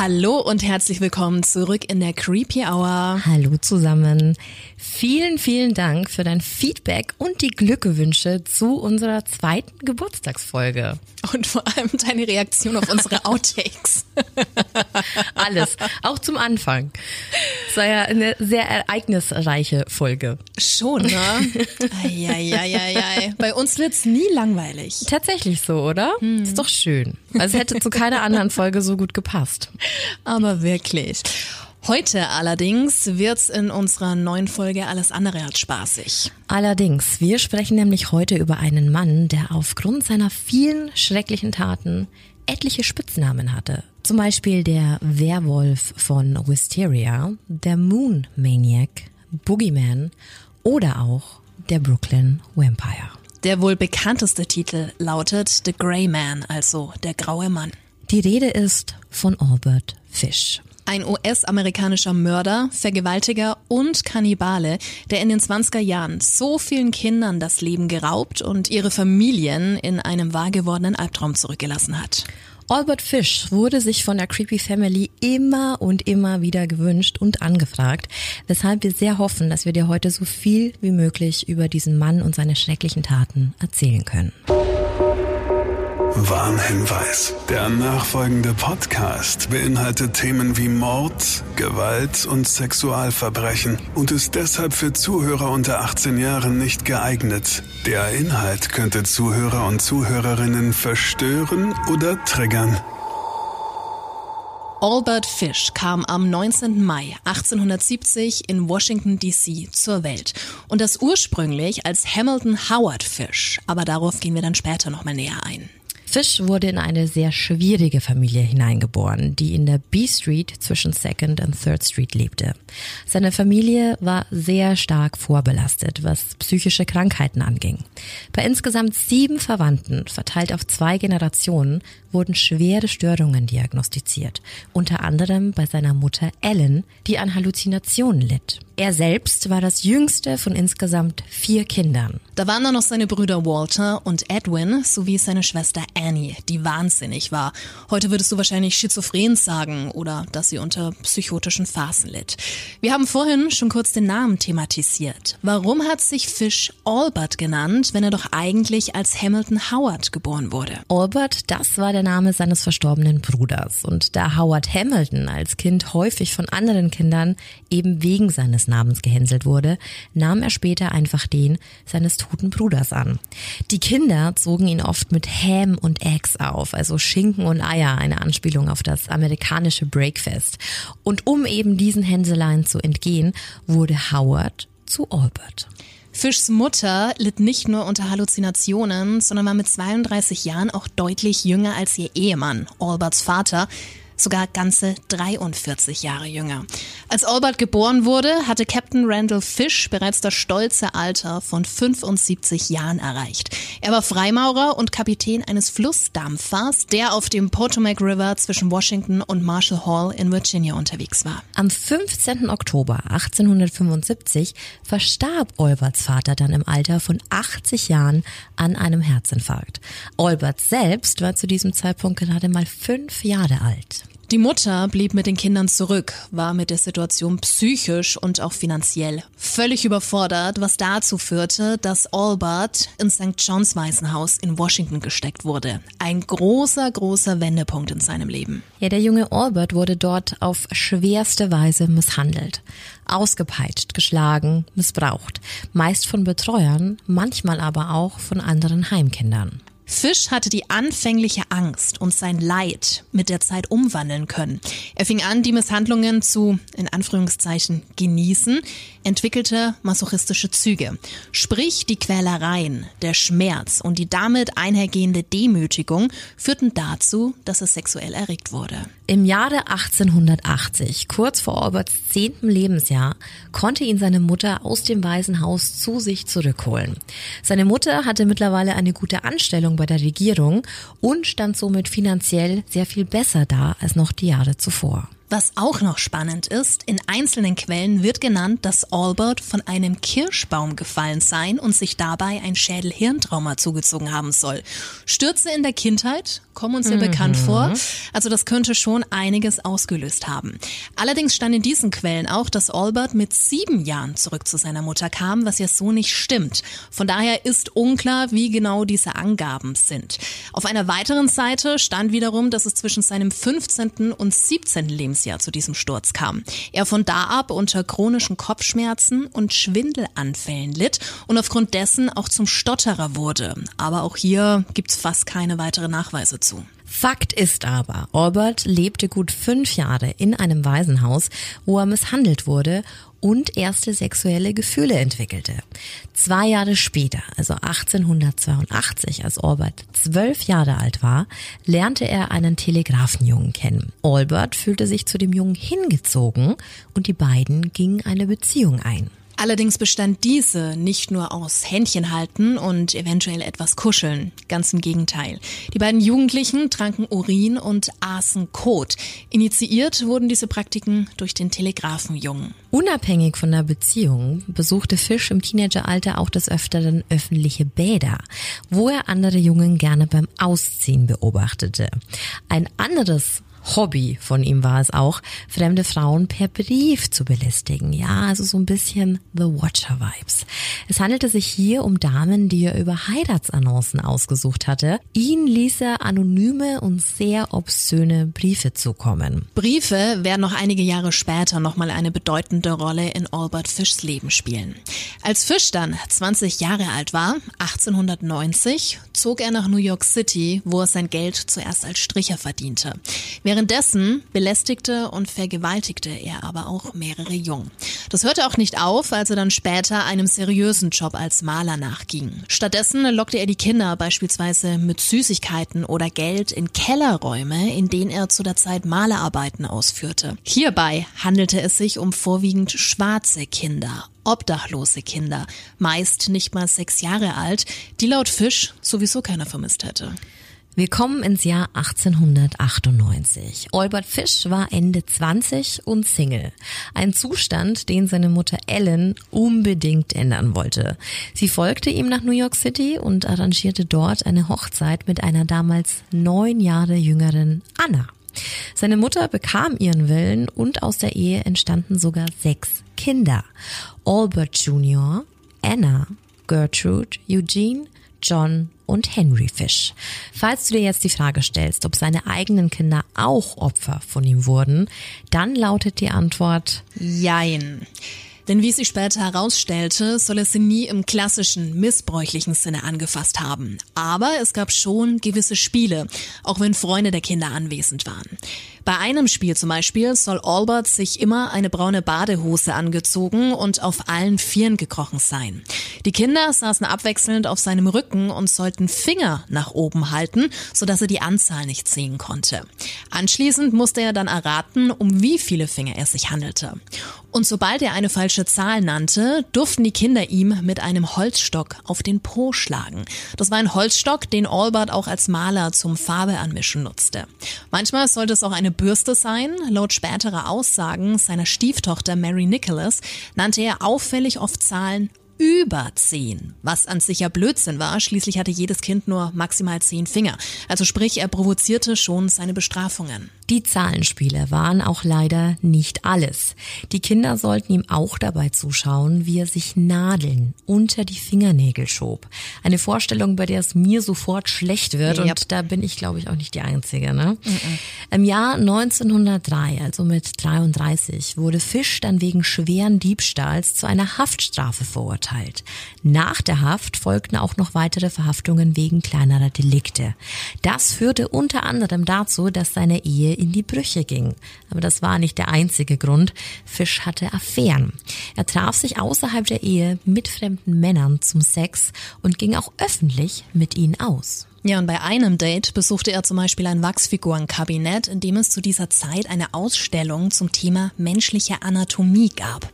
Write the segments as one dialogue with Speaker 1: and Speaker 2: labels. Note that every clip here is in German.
Speaker 1: Hallo und herzlich willkommen zurück in der Creepy Hour.
Speaker 2: Hallo zusammen. Vielen, vielen Dank für dein Feedback und die Glückwünsche zu unserer zweiten Geburtstagsfolge.
Speaker 1: Und vor allem deine Reaktion auf unsere Outtakes.
Speaker 2: Alles, auch zum Anfang. Es war ja eine sehr ereignisreiche Folge.
Speaker 1: Schon, ne? Eieieiei. Bei uns wird's nie langweilig.
Speaker 2: Tatsächlich so, oder? Hm. Ist doch schön. Also hätte zu keiner anderen Folge so gut gepasst.
Speaker 1: Aber wirklich. Heute allerdings wird's in unserer neuen Folge alles andere als spaßig.
Speaker 2: Allerdings, wir sprechen nämlich heute über einen Mann, der aufgrund seiner vielen schrecklichen Taten etliche Spitznamen hatte. Zum Beispiel der Werwolf von Wisteria, der Moon Maniac, Boogeyman oder auch der Brooklyn Vampire.
Speaker 1: Der wohl bekannteste Titel lautet The Grey Man, also der graue Mann.
Speaker 2: Die Rede ist von Albert Fish.
Speaker 1: Ein US-amerikanischer Mörder, Vergewaltiger und Kannibale, der in den 20er Jahren so vielen Kindern das Leben geraubt und ihre Familien in einem wahrgewordenen Albtraum zurückgelassen hat.
Speaker 2: Albert Fish wurde sich von der Creepy Family immer und immer wieder gewünscht und angefragt, weshalb wir sehr hoffen, dass wir dir heute so viel wie möglich über diesen Mann und seine schrecklichen Taten erzählen können.
Speaker 3: Warnhinweis. Der nachfolgende Podcast beinhaltet Themen wie Mord, Gewalt und Sexualverbrechen und ist deshalb für Zuhörer unter 18 Jahren nicht geeignet. Der Inhalt könnte Zuhörer und Zuhörerinnen verstören oder triggern.
Speaker 1: Albert Fish kam am 19. Mai 1870 in Washington, D.C. zur Welt. Und das ursprünglich als Hamilton Howard Fish. Aber darauf gehen wir dann später nochmal näher ein.
Speaker 2: Fish wurde in eine sehr schwierige Familie hineingeboren, die in der B Street zwischen Second und Third Street lebte. Seine Familie war sehr stark vorbelastet, was psychische Krankheiten anging. Bei insgesamt sieben Verwandten, verteilt auf zwei Generationen, wurden schwere Störungen diagnostiziert, unter anderem bei seiner Mutter Ellen, die an Halluzinationen litt. Er selbst war das jüngste von insgesamt vier Kindern.
Speaker 1: Da waren dann noch seine Brüder Walter und Edwin sowie seine Schwester Annie, die wahnsinnig war. Heute würdest du wahrscheinlich schizophren sagen oder dass sie unter psychotischen Phasen litt. Wir haben vorhin schon kurz den Namen thematisiert. Warum hat sich Fish Albert genannt, wenn er doch eigentlich als Hamilton Howard geboren wurde?
Speaker 2: Albert, das war der Name seines verstorbenen Bruders. Und da Howard Hamilton als Kind häufig von anderen Kindern eben wegen seines Namens gehänselt wurde, nahm er später einfach den seines toten Bruders an. Die Kinder zogen ihn oft mit Ham und Eggs auf, also Schinken und Eier, eine Anspielung auf das amerikanische Breakfast. Und um eben diesen Hänseleien zu entgehen, wurde Howard zu Albert.
Speaker 1: Fischs Mutter litt nicht nur unter Halluzinationen, sondern war mit 32 Jahren auch deutlich jünger als ihr Ehemann, Alberts Vater, sogar ganze 43 Jahre jünger. Als Albert geboren wurde, hatte Captain Randall Fish bereits das stolze Alter von 75 Jahren erreicht. Er war Freimaurer und Kapitän eines Flussdampfers, der auf dem Potomac River zwischen Washington und Marshall Hall in Virginia unterwegs war.
Speaker 2: Am 15. Oktober 1875 verstarb Alberts Vater dann im Alter von 80 Jahren an einem Herzinfarkt. Albert selbst war zu diesem Zeitpunkt gerade mal fünf Jahre alt.
Speaker 1: Die Mutter blieb mit den Kindern zurück, war mit der Situation psychisch und auch finanziell völlig überfordert, was dazu führte, dass Albert in St. John's Waisenhaus in Washington gesteckt wurde. Ein großer, großer Wendepunkt in seinem Leben.
Speaker 2: Ja, der junge Albert wurde dort auf schwerste Weise misshandelt. Ausgepeitscht, geschlagen, missbraucht. Meist von Betreuern, manchmal aber auch von anderen Heimkindern.
Speaker 1: Fisch hatte die anfängliche Angst und sein Leid mit der Zeit umwandeln können. Er fing an, die Misshandlungen zu, in Anführungszeichen, genießen, entwickelte masochistische Züge. Sprich, die Quälereien, der Schmerz und die damit einhergehende Demütigung führten dazu, dass er sexuell erregt wurde.
Speaker 2: Im Jahre 1880, kurz vor Alberts zehntem Lebensjahr, konnte ihn seine Mutter aus dem Waisenhaus zu sich zurückholen. Seine Mutter hatte mittlerweile eine gute Anstellung bei der Regierung und stand somit finanziell sehr viel besser da als noch die Jahre zuvor.
Speaker 1: Was auch noch spannend ist, in einzelnen Quellen wird genannt, dass Albert von einem Kirschbaum gefallen sein und sich dabei ein Schädel-Hirntrauma zugezogen haben soll. Stürze in der Kindheit kommen uns ja mhm. bekannt vor. Also das könnte schon einiges ausgelöst haben. Allerdings stand in diesen Quellen auch, dass Albert mit sieben Jahren zurück zu seiner Mutter kam, was ja so nicht stimmt. Von daher ist unklar, wie genau diese Angaben sind. Auf einer weiteren Seite stand wiederum, dass es zwischen seinem 15. und 17. Lebensjahr zu diesem Sturz kam. Er von da ab unter chronischen Kopfschmerzen und Schwindelanfällen litt und aufgrund dessen auch zum Stotterer wurde. Aber auch hier gibt's fast keine weitere Nachweise zu.
Speaker 2: Fakt ist aber, Albert lebte gut fünf Jahre in einem Waisenhaus, wo er misshandelt wurde und erste sexuelle Gefühle entwickelte. Zwei Jahre später, also 1882, als Albert zwölf Jahre alt war, lernte er einen Telegrafenjungen kennen. Albert fühlte sich zu dem Jungen hingezogen und die beiden gingen eine Beziehung ein.
Speaker 1: Allerdings bestand diese nicht nur aus Händchen halten und eventuell etwas kuscheln. Ganz im Gegenteil. Die beiden Jugendlichen tranken Urin und aßen Kot. Initiiert wurden diese Praktiken durch den Telegrafenjungen.
Speaker 2: Unabhängig von der Beziehung besuchte Fisch im Teenageralter auch des Öfteren öffentliche Bäder, wo er andere Jungen gerne beim Ausziehen beobachtete. Ein anderes Hobby von ihm war es auch, fremde Frauen per Brief zu belästigen. Ja, also so ein bisschen The Watcher Vibes. Es handelte sich hier um Damen, die er über Heiratsannoncen ausgesucht hatte. Ihn ließ er anonyme und sehr obszöne Briefe zukommen.
Speaker 1: Briefe werden noch einige Jahre später nochmal eine bedeutende Rolle in Albert Fischs Leben spielen. Als Fisch dann 20 Jahre alt war, 1890, zog er nach New York City, wo er sein Geld zuerst als Stricher verdiente. Währenddessen belästigte und vergewaltigte er aber auch mehrere Jungen. Das hörte auch nicht auf, als er dann später einem seriösen Job als Maler nachging. Stattdessen lockte er die Kinder beispielsweise mit Süßigkeiten oder Geld in Kellerräume, in denen er zu der Zeit Malerarbeiten ausführte. Hierbei handelte es sich um vorwiegend schwarze Kinder, obdachlose Kinder, meist nicht mal sechs Jahre alt, die laut Fisch sowieso keiner vermisst hätte.
Speaker 2: Wir kommen ins Jahr 1898. Albert Fish war Ende 20 und Single. Ein Zustand, den seine Mutter Ellen unbedingt ändern wollte. Sie folgte ihm nach New York City und arrangierte dort eine Hochzeit mit einer damals neun Jahre jüngeren Anna. Seine Mutter bekam ihren Willen und aus der Ehe entstanden sogar sechs Kinder. Albert Jr., Anna, Gertrude, Eugene, John und Henry Fish. Falls du dir jetzt die Frage stellst, ob seine eigenen Kinder auch Opfer von ihm wurden, dann lautet die Antwort
Speaker 1: Jein. Denn wie sich später herausstellte, soll er sie nie im klassischen, missbräuchlichen Sinne angefasst haben. Aber es gab schon gewisse Spiele, auch wenn Freunde der Kinder anwesend waren. Bei einem Spiel zum Beispiel soll Albert sich immer eine braune Badehose angezogen und auf allen Vieren gekrochen sein. Die Kinder saßen abwechselnd auf seinem Rücken und sollten Finger nach oben halten, sodass er die Anzahl nicht sehen konnte. Anschließend musste er dann erraten, um wie viele Finger es sich handelte. Und sobald er eine falsche Zahl nannte, durften die Kinder ihm mit einem Holzstock auf den Po schlagen. Das war ein Holzstock, den Albert auch als Maler zum Farbe anmischen nutzte. Manchmal sollte es auch eine Bürste sein. Laut späterer Aussagen seiner Stieftochter Mary Nicholas nannte er auffällig oft Zahlen über zehn, was an sich ja Blödsinn war. Schließlich hatte jedes Kind nur maximal zehn Finger. Also sprich, er provozierte schon seine Bestrafungen.
Speaker 2: Die Zahlenspiele waren auch leider nicht alles. Die Kinder sollten ihm auch dabei zuschauen, wie er sich Nadeln unter die Fingernägel schob. Eine Vorstellung, bei der es mir sofort schlecht wird yep. und da bin ich, glaube ich, auch nicht die Einzige. Ne? -mm. Im Jahr 1903, also mit 33, wurde Fisch dann wegen schweren Diebstahls zu einer Haftstrafe verurteilt. Nach der Haft folgten auch noch weitere Verhaftungen wegen kleinerer Delikte. Das führte unter anderem dazu, dass seine Ehe in die Brüche ging. Aber das war nicht der einzige Grund. Fisch hatte Affären. Er traf sich außerhalb der Ehe mit fremden Männern zum Sex und ging auch öffentlich mit ihnen aus.
Speaker 1: Ja, und bei einem Date besuchte er zum Beispiel ein Wachsfigurenkabinett, in dem es zu dieser Zeit eine Ausstellung zum Thema menschliche Anatomie gab.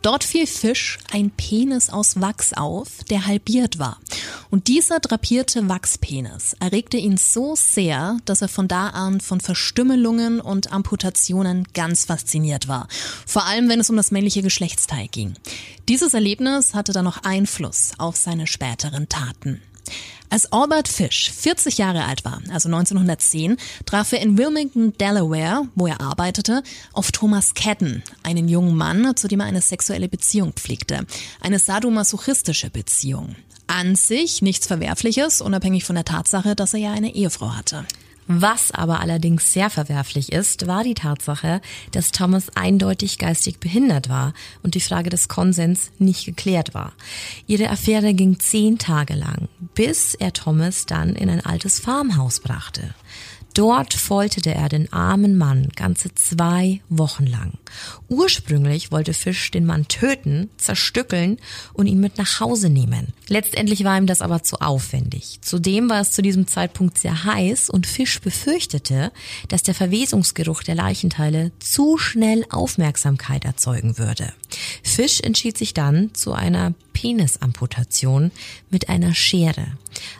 Speaker 1: Dort fiel Fisch ein Penis aus Wachs auf, der halbiert war. Und dieser drapierte Wachspenis erregte ihn so sehr, dass er von da an von Verstümmelungen und Amputationen ganz fasziniert war. Vor allem, wenn es um das männliche Geschlechtsteil ging. Dieses Erlebnis hatte dann noch Einfluss auf seine späteren Taten. Als Albert Fish 40 Jahre alt war, also 1910, traf er in Wilmington, Delaware, wo er arbeitete, auf Thomas Cadden, einen jungen Mann, zu dem er eine sexuelle Beziehung pflegte. Eine sadomasochistische Beziehung. An sich nichts Verwerfliches, unabhängig von der Tatsache, dass er ja eine Ehefrau hatte.
Speaker 2: Was aber allerdings sehr verwerflich ist, war die Tatsache, dass Thomas eindeutig geistig behindert war und die Frage des Konsens nicht geklärt war. Ihre Affäre ging zehn Tage lang, bis er Thomas dann in ein altes Farmhaus brachte. Dort folterte er den armen Mann ganze zwei Wochen lang. Ursprünglich wollte Fisch den Mann töten, zerstückeln und ihn mit nach Hause nehmen. Letztendlich war ihm das aber zu aufwendig. Zudem war es zu diesem Zeitpunkt sehr heiß und Fisch befürchtete, dass der Verwesungsgeruch der Leichenteile zu schnell Aufmerksamkeit erzeugen würde. Fisch entschied sich dann zu einer Penisamputation mit einer Schere.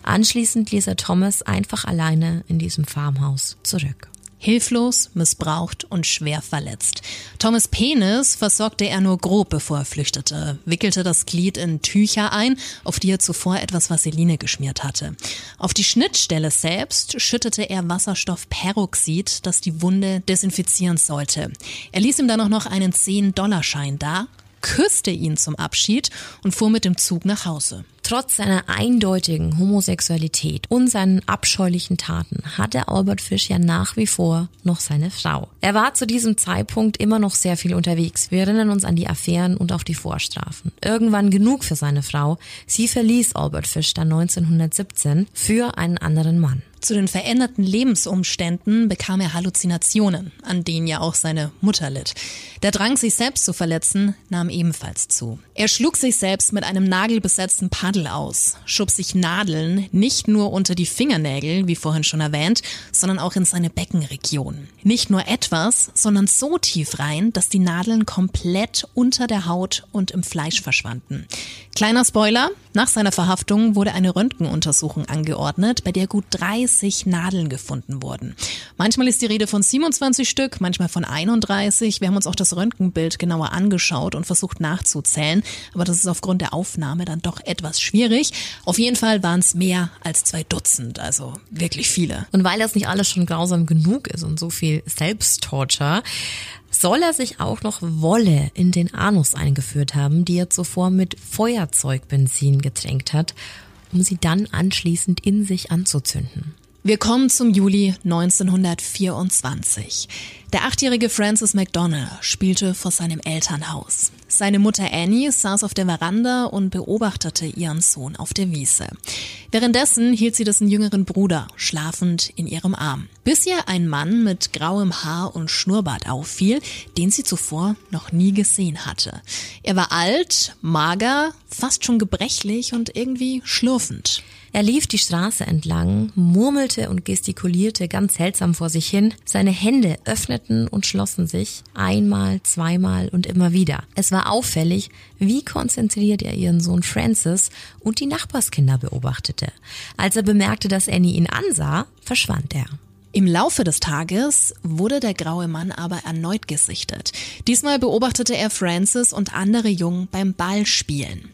Speaker 2: Anschließend ließ er Thomas einfach alleine in diesem Farmhaus zurück.
Speaker 1: Hilflos, missbraucht und schwer verletzt. Thomas Penis versorgte er nur grob, bevor er flüchtete, wickelte das Glied in Tücher ein, auf die er zuvor etwas Vaseline geschmiert hatte. Auf die Schnittstelle selbst schüttete er Wasserstoffperoxid, das die Wunde desinfizieren sollte. Er ließ ihm dann auch noch einen 10-Dollar-Schein da, küsste ihn zum Abschied und fuhr mit dem Zug nach Hause.
Speaker 2: Trotz seiner eindeutigen Homosexualität und seinen abscheulichen Taten hatte Albert Fish ja nach wie vor noch seine Frau. Er war zu diesem Zeitpunkt immer noch sehr viel unterwegs. Wir erinnern uns an die Affären und auf die Vorstrafen. Irgendwann genug für seine Frau. Sie verließ Albert Fish dann 1917 für einen anderen Mann.
Speaker 1: Zu den veränderten Lebensumständen bekam er Halluzinationen, an denen ja auch seine Mutter litt. Der Drang, sich selbst zu verletzen, nahm ebenfalls zu. Er schlug sich selbst mit einem nagelbesetzten Paddel aus, schob sich Nadeln nicht nur unter die Fingernägel, wie vorhin schon erwähnt, sondern auch in seine Beckenregion. Nicht nur etwas, sondern so tief rein, dass die Nadeln komplett unter der Haut und im Fleisch verschwanden. Kleiner Spoiler, nach seiner Verhaftung wurde eine Röntgenuntersuchung angeordnet, bei der gut 30 Nadeln gefunden wurden. Manchmal ist die Rede von 27 Stück, manchmal von 31. Wir haben uns auch das Röntgenbild genauer angeschaut und versucht nachzuzählen, aber das ist aufgrund der Aufnahme dann doch etwas schwierig. Auf jeden Fall waren es mehr als zwei Dutzend, also wirklich viele.
Speaker 2: Und weil das nicht alles schon grausam genug ist und so viel Selbsttorture, soll er sich auch noch Wolle in den Anus eingeführt haben, die er zuvor mit Feuerzeugbenzin getränkt hat, um sie dann anschließend in sich anzuzünden.
Speaker 1: Wir kommen zum Juli 1924. Der achtjährige Francis McDonald spielte vor seinem Elternhaus. Seine Mutter Annie saß auf der Veranda und beobachtete ihren Sohn auf der Wiese. Währenddessen hielt sie dessen jüngeren Bruder schlafend in ihrem Arm, bis ihr ein Mann mit grauem Haar und Schnurrbart auffiel, den sie zuvor noch nie gesehen hatte. Er war alt, mager, fast schon gebrechlich und irgendwie schlurfend.
Speaker 2: Er lief die Straße entlang, murmelte und gestikulierte ganz seltsam vor sich hin. Seine Hände öffneten und schlossen sich einmal, zweimal und immer wieder. Es war auffällig, wie konzentriert er ihren Sohn Francis und die Nachbarskinder beobachtete. Als er bemerkte, dass Annie ihn ansah, verschwand er.
Speaker 1: Im Laufe des Tages wurde der graue Mann aber erneut gesichtet. Diesmal beobachtete er Francis und andere Jungen beim Ballspielen.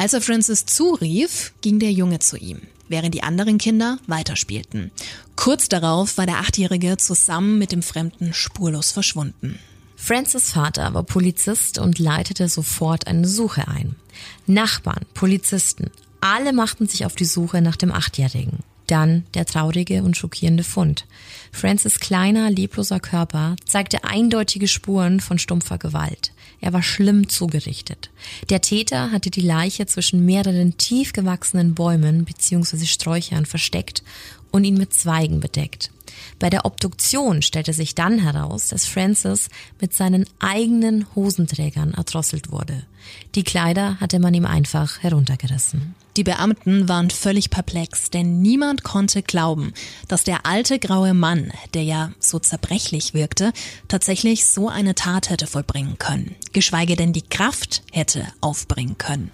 Speaker 1: Als er Francis zurief, ging der Junge zu ihm, während die anderen Kinder weiterspielten. Kurz darauf war der Achtjährige zusammen mit dem Fremden spurlos verschwunden.
Speaker 2: Francis Vater war Polizist und leitete sofort eine Suche ein. Nachbarn, Polizisten, alle machten sich auf die Suche nach dem Achtjährigen. Dann der traurige und schockierende Fund. Francis kleiner, lebloser Körper zeigte eindeutige Spuren von stumpfer Gewalt. Er war schlimm zugerichtet. Der Täter hatte die Leiche zwischen mehreren tief gewachsenen Bäumen bzw. Sträuchern versteckt und ihn mit Zweigen bedeckt. Bei der Obduktion stellte sich dann heraus, dass Francis mit seinen eigenen Hosenträgern erdrosselt wurde. Die Kleider hatte man ihm einfach heruntergerissen.
Speaker 1: Die Beamten waren völlig perplex, denn niemand konnte glauben, dass der alte graue Mann, der ja so zerbrechlich wirkte, tatsächlich so eine Tat hätte vollbringen können, geschweige denn die Kraft hätte aufbringen können.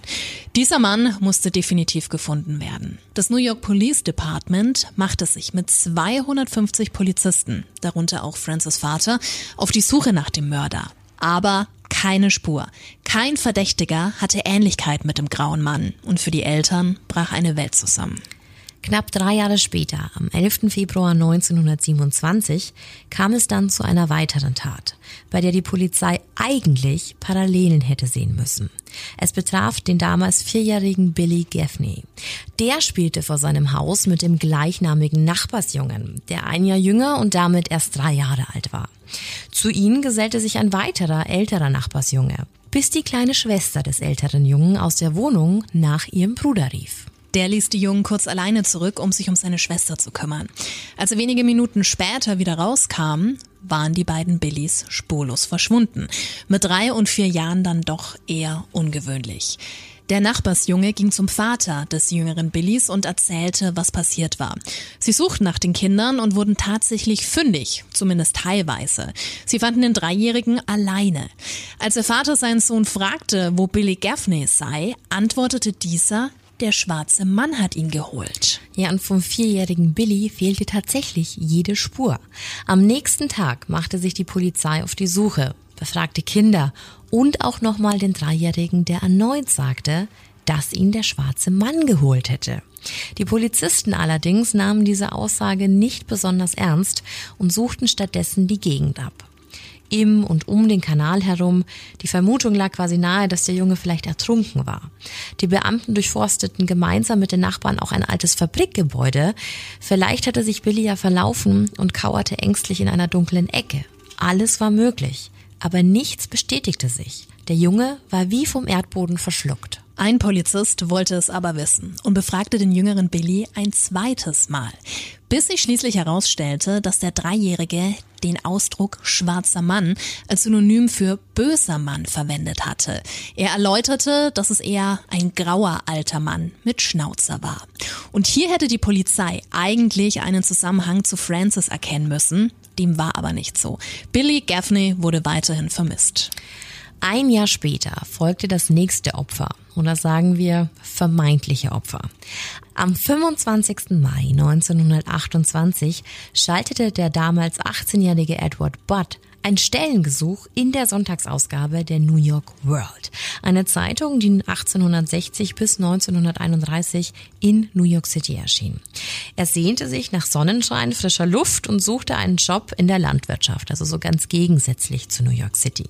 Speaker 1: Dieser Mann musste definitiv gefunden werden. Das New York Police Department machte sich mit 250 Polizisten, darunter auch Francis Vater, auf die Suche nach dem Mörder. Aber keine Spur. Kein Verdächtiger hatte Ähnlichkeit mit dem grauen Mann und für die Eltern brach eine Welt zusammen.
Speaker 2: Knapp drei Jahre später, am 11. Februar 1927, kam es dann zu einer weiteren Tat, bei der die Polizei eigentlich Parallelen hätte sehen müssen. Es betraf den damals vierjährigen Billy Gaffney. Der spielte vor seinem Haus mit dem gleichnamigen Nachbarsjungen, der ein Jahr jünger und damit erst drei Jahre alt war. Zu ihnen gesellte sich ein weiterer, älterer Nachbarsjunge, bis die kleine Schwester des älteren Jungen aus der Wohnung nach ihrem Bruder rief.
Speaker 1: Der ließ die Jungen kurz alleine zurück, um sich um seine Schwester zu kümmern. Als er wenige Minuten später wieder rauskam, waren die beiden Billys spurlos verschwunden. Mit drei und vier Jahren dann doch eher ungewöhnlich. Der Nachbarsjunge ging zum Vater des jüngeren Billys und erzählte, was passiert war. Sie suchten nach den Kindern und wurden tatsächlich fündig, zumindest teilweise. Sie fanden den Dreijährigen alleine. Als der Vater seinen Sohn fragte, wo Billy Gaffney sei, antwortete dieser, der schwarze Mann hat ihn geholt.
Speaker 2: Ja, und vom vierjährigen Billy fehlte tatsächlich jede Spur. Am nächsten Tag machte sich die Polizei auf die Suche, befragte Kinder und auch nochmal den Dreijährigen, der erneut sagte, dass ihn der schwarze Mann geholt hätte. Die Polizisten allerdings nahmen diese Aussage nicht besonders ernst und suchten stattdessen die Gegend ab im und um den Kanal herum. Die Vermutung lag quasi nahe, dass der Junge vielleicht ertrunken war. Die Beamten durchforsteten gemeinsam mit den Nachbarn auch ein altes Fabrikgebäude. Vielleicht hatte sich Billy ja verlaufen und kauerte ängstlich in einer dunklen Ecke. Alles war möglich, aber nichts bestätigte sich. Der Junge war wie vom Erdboden verschluckt.
Speaker 1: Ein Polizist wollte es aber wissen und befragte den jüngeren Billy ein zweites Mal, bis sich schließlich herausstellte, dass der Dreijährige den Ausdruck schwarzer Mann als Synonym für böser Mann verwendet hatte. Er erläuterte, dass es eher ein grauer alter Mann mit Schnauzer war. Und hier hätte die Polizei eigentlich einen Zusammenhang zu Francis erkennen müssen. Dem war aber nicht so. Billy Gaffney wurde weiterhin vermisst.
Speaker 2: Ein Jahr später folgte das nächste Opfer, oder sagen wir vermeintliche Opfer. Am 25. Mai 1928 schaltete der damals 18-jährige Edward Budd ein Stellengesuch in der Sonntagsausgabe der New York World, eine Zeitung, die 1860 bis 1931 in New York City erschien. Er sehnte sich nach Sonnenschein, frischer Luft und suchte einen Job in der Landwirtschaft, also so ganz gegensätzlich zu New York City.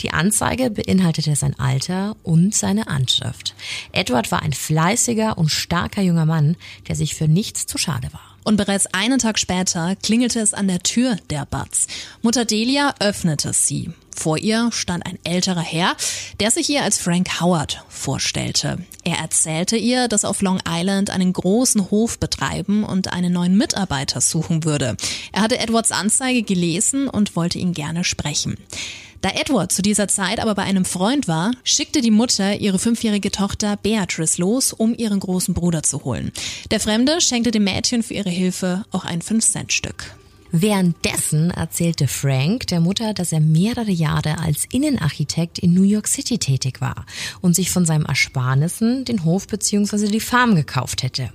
Speaker 2: Die Anzeige beinhaltete sein Alter und seine Anschrift. Edward war ein fleißiger und starker junger Mann, der sich für nichts zu schade war.
Speaker 1: Und bereits einen Tag später klingelte es an der Tür der Butts. Mutter Delia öffnete sie. Vor ihr stand ein älterer Herr, der sich ihr als Frank Howard vorstellte. Er erzählte ihr, dass er auf Long Island einen großen Hof betreiben und einen neuen Mitarbeiter suchen würde. Er hatte Edwards Anzeige gelesen und wollte ihn gerne sprechen. Da Edward zu dieser Zeit aber bei einem Freund war, schickte die Mutter ihre fünfjährige Tochter Beatrice los, um ihren großen Bruder zu holen. Der Fremde schenkte dem Mädchen für ihre Hilfe auch ein 5-Cent-Stück.
Speaker 2: Währenddessen erzählte Frank der Mutter, dass er mehrere Jahre als Innenarchitekt in New York City tätig war und sich von seinem Ersparnissen den Hof bzw. die Farm gekauft hätte.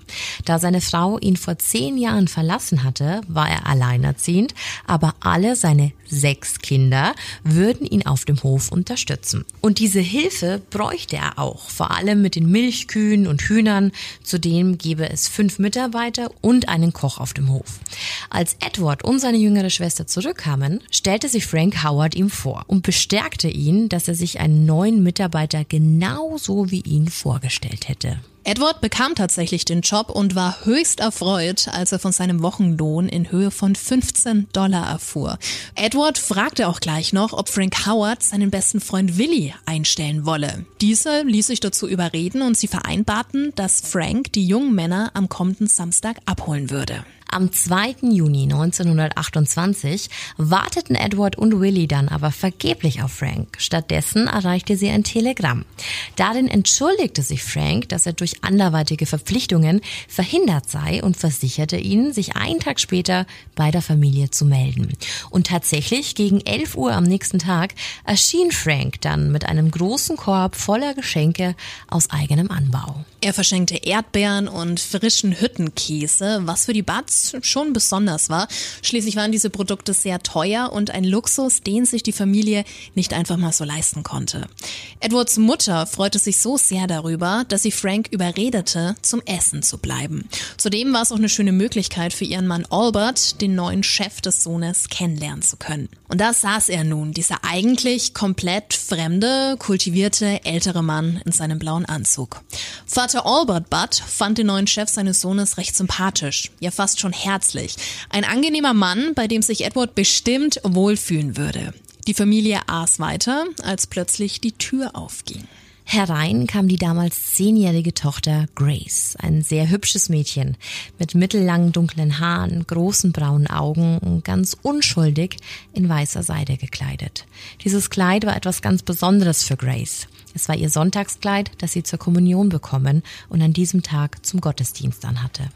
Speaker 2: Da seine Frau ihn vor zehn Jahren verlassen hatte, war er alleinerziehend, aber alle seine sechs Kinder würden ihn auf dem Hof unterstützen. Und diese Hilfe bräuchte er auch, vor allem mit den Milchkühen und Hühnern. Zudem gäbe es fünf Mitarbeiter und einen Koch auf dem Hof. Als Edward und seine jüngere Schwester zurückkamen, stellte sich Frank Howard ihm vor und bestärkte ihn, dass er sich einen neuen Mitarbeiter genauso wie ihn vorgestellt hätte.
Speaker 1: Edward bekam tatsächlich den Job und war höchst erfreut, als er von seinem Wochenlohn in Höhe von 15 Dollar erfuhr. Edward fragte auch gleich noch, ob Frank Howard seinen besten Freund Willie einstellen wolle. Dieser ließ sich dazu überreden und sie vereinbarten, dass Frank die jungen Männer am kommenden Samstag abholen würde.
Speaker 2: Am 2. Juni 1928 warteten Edward und Willie dann aber vergeblich auf Frank. Stattdessen erreichte sie ein Telegramm. Darin entschuldigte sich Frank, dass er durch anderweitige Verpflichtungen verhindert sei und versicherte ihnen, sich einen Tag später bei der Familie zu melden. Und tatsächlich gegen 11 Uhr am nächsten Tag erschien Frank dann mit einem großen Korb voller Geschenke aus eigenem Anbau.
Speaker 1: Er verschenkte Erdbeeren und frischen Hüttenkäse, was für die Buds schon besonders war. Schließlich waren diese Produkte sehr teuer und ein Luxus, den sich die Familie nicht einfach mal so leisten konnte. Edwards Mutter freute sich so sehr darüber, dass sie Frank überredete, zum Essen zu bleiben. Zudem war es auch eine schöne Möglichkeit für ihren Mann Albert, den neuen Chef des Sohnes kennenlernen zu können. Und da saß er nun, dieser eigentlich komplett fremde, kultivierte, ältere Mann in seinem blauen Anzug. Vater Albert Budd fand den neuen Chef seines Sohnes recht sympathisch, ja fast schon herzlich. Ein angenehmer Mann, bei dem sich Edward bestimmt wohlfühlen würde. Die Familie aß weiter, als plötzlich die Tür aufging.
Speaker 2: Herein kam die damals zehnjährige Tochter Grace, ein sehr hübsches Mädchen mit mittellangen dunklen Haaren, großen braunen Augen und ganz unschuldig in weißer Seide gekleidet. Dieses Kleid war etwas ganz Besonderes für Grace. Es war ihr Sonntagskleid, das sie zur Kommunion bekommen und an diesem Tag zum Gottesdienst anhatte.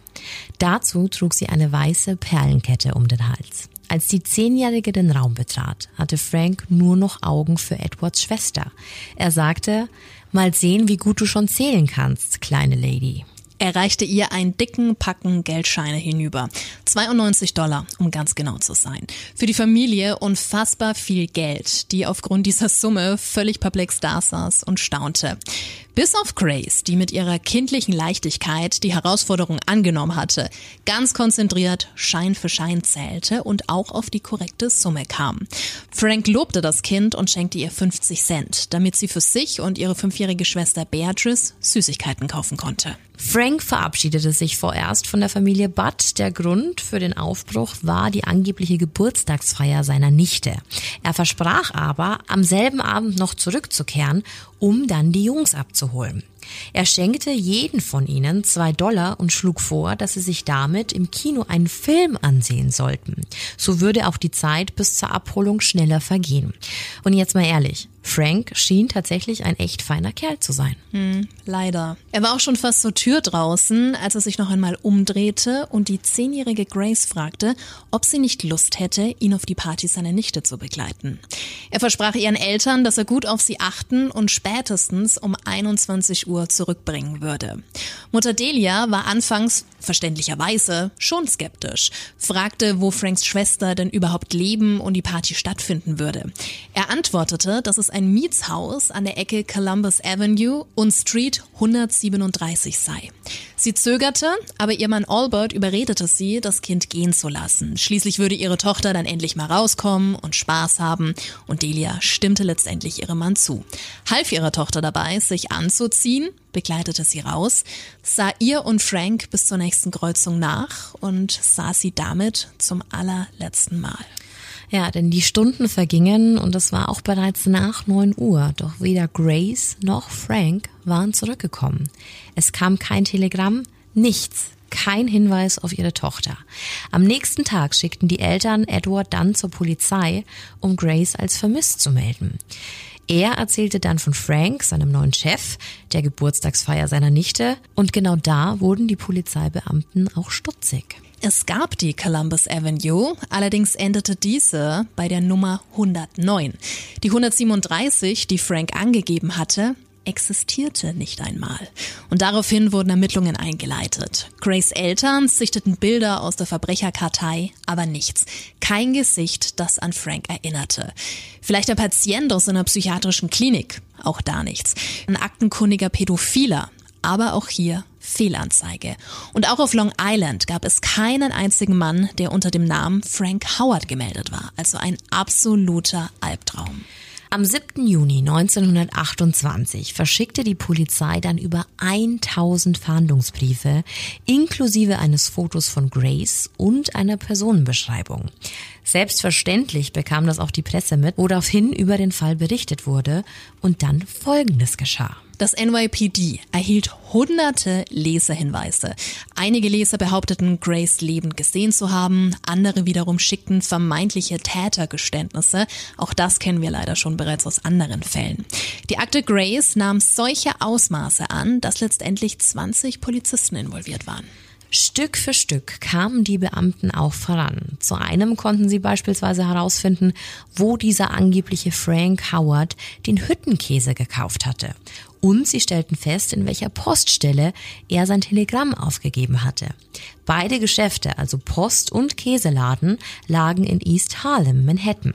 Speaker 2: Dazu trug sie eine weiße Perlenkette um den Hals. Als die Zehnjährige den Raum betrat, hatte Frank nur noch Augen für Edwards Schwester. Er sagte, mal sehen, wie gut du schon zählen kannst, kleine Lady.
Speaker 1: Er reichte ihr einen dicken Packen Geldscheine hinüber. 92 Dollar, um ganz genau zu sein. Für die Familie unfassbar viel Geld, die aufgrund dieser Summe völlig perplex da saß und staunte. Bis auf Grace, die mit ihrer kindlichen Leichtigkeit die Herausforderung angenommen hatte, ganz konzentriert Schein für Schein zählte und auch auf die korrekte Summe kam. Frank lobte das Kind und schenkte ihr 50 Cent, damit sie für sich und ihre fünfjährige Schwester Beatrice Süßigkeiten kaufen konnte.
Speaker 2: Frank verabschiedete sich vorerst von der Familie Budd. Der Grund für den Aufbruch war die angebliche Geburtstagsfeier seiner Nichte. Er versprach aber, am selben Abend noch zurückzukehren, um dann die Jungs abzuholen. Er schenkte jeden von ihnen zwei Dollar und schlug vor, dass sie sich damit im Kino einen Film ansehen sollten. So würde auch die Zeit bis zur Abholung schneller vergehen. Und jetzt mal ehrlich, Frank schien tatsächlich ein echt feiner Kerl zu sein.
Speaker 1: Hm, leider. Er war auch schon fast zur Tür draußen, als er sich noch einmal umdrehte und die zehnjährige Grace fragte, ob sie nicht Lust hätte, ihn auf die Party seiner Nichte zu begleiten. Er versprach ihren Eltern, dass er gut auf sie achten und spätestens um 21 Uhr zurückbringen würde. Mutter Delia war anfangs verständlicherweise schon skeptisch, fragte, wo Franks Schwester denn überhaupt leben und die Party stattfinden würde. Er antwortete, dass es ein Mietshaus an der Ecke Columbus Avenue und Street 137 sei. Sie zögerte, aber ihr Mann Albert überredete sie, das Kind gehen zu lassen. Schließlich würde ihre Tochter dann endlich mal rauskommen und Spaß haben und Delia stimmte letztendlich ihrem Mann zu. Half ihrer Tochter dabei, sich anzuziehen, begleitete sie raus, sah ihr und Frank bis zur nächsten Kreuzung nach und sah sie damit zum allerletzten Mal.
Speaker 2: Ja, denn die Stunden vergingen und es war auch bereits nach neun Uhr, doch weder Grace noch Frank waren zurückgekommen. Es kam kein Telegramm, nichts, kein Hinweis auf ihre Tochter. Am nächsten Tag schickten die Eltern Edward dann zur Polizei, um Grace als vermisst zu melden. Er erzählte dann von Frank, seinem neuen Chef, der Geburtstagsfeier seiner Nichte, und genau da wurden die Polizeibeamten auch stutzig.
Speaker 1: Es gab die Columbus Avenue, allerdings endete diese bei der Nummer 109. Die 137, die Frank angegeben hatte, existierte nicht einmal. Und daraufhin wurden Ermittlungen eingeleitet. Grace Eltern sichteten Bilder aus der Verbrecherkartei, aber nichts. Kein Gesicht, das an Frank erinnerte. Vielleicht ein Patient aus einer psychiatrischen Klinik, auch da nichts. Ein aktenkundiger Pädophiler, aber auch hier Fehlanzeige. Und auch auf Long Island gab es keinen einzigen Mann, der unter dem Namen Frank Howard gemeldet war. Also ein absoluter Albtraum.
Speaker 2: Am 7. Juni 1928 verschickte die Polizei dann über 1000 Fahndungsbriefe inklusive eines Fotos von Grace und einer Personenbeschreibung. Selbstverständlich bekam das auch die Presse mit, woraufhin über den Fall berichtet wurde und dann Folgendes geschah.
Speaker 1: Das NYPD erhielt hunderte Leserhinweise. Einige Leser behaupteten, Grace lebend gesehen zu haben, andere wiederum schickten vermeintliche Tätergeständnisse. Auch das kennen wir leider schon bereits aus anderen Fällen. Die Akte Grace nahm solche Ausmaße an, dass letztendlich 20 Polizisten involviert waren.
Speaker 2: Stück für Stück kamen die Beamten auch voran. Zu einem konnten sie beispielsweise herausfinden, wo dieser angebliche Frank Howard den Hüttenkäse gekauft hatte. Und sie stellten fest, in welcher Poststelle er sein Telegramm aufgegeben hatte. Beide Geschäfte, also Post und Käseladen, lagen in East Harlem, Manhattan.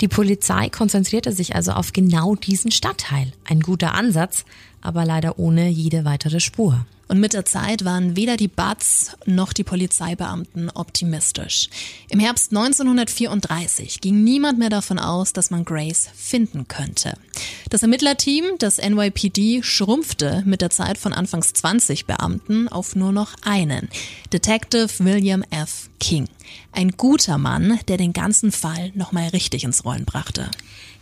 Speaker 2: Die Polizei konzentrierte sich also auf genau diesen Stadtteil. Ein guter Ansatz, aber leider ohne jede weitere Spur.
Speaker 1: Und mit der Zeit waren weder die Butts noch die Polizeibeamten optimistisch. Im Herbst 1934 ging niemand mehr davon aus, dass man Grace finden könnte. Das Ermittlerteam des NYPD schrumpfte mit der Zeit von anfangs 20 Beamten auf nur noch einen. Detective William F. King. Ein guter Mann, der den ganzen Fall nochmal richtig ins Rollen brachte.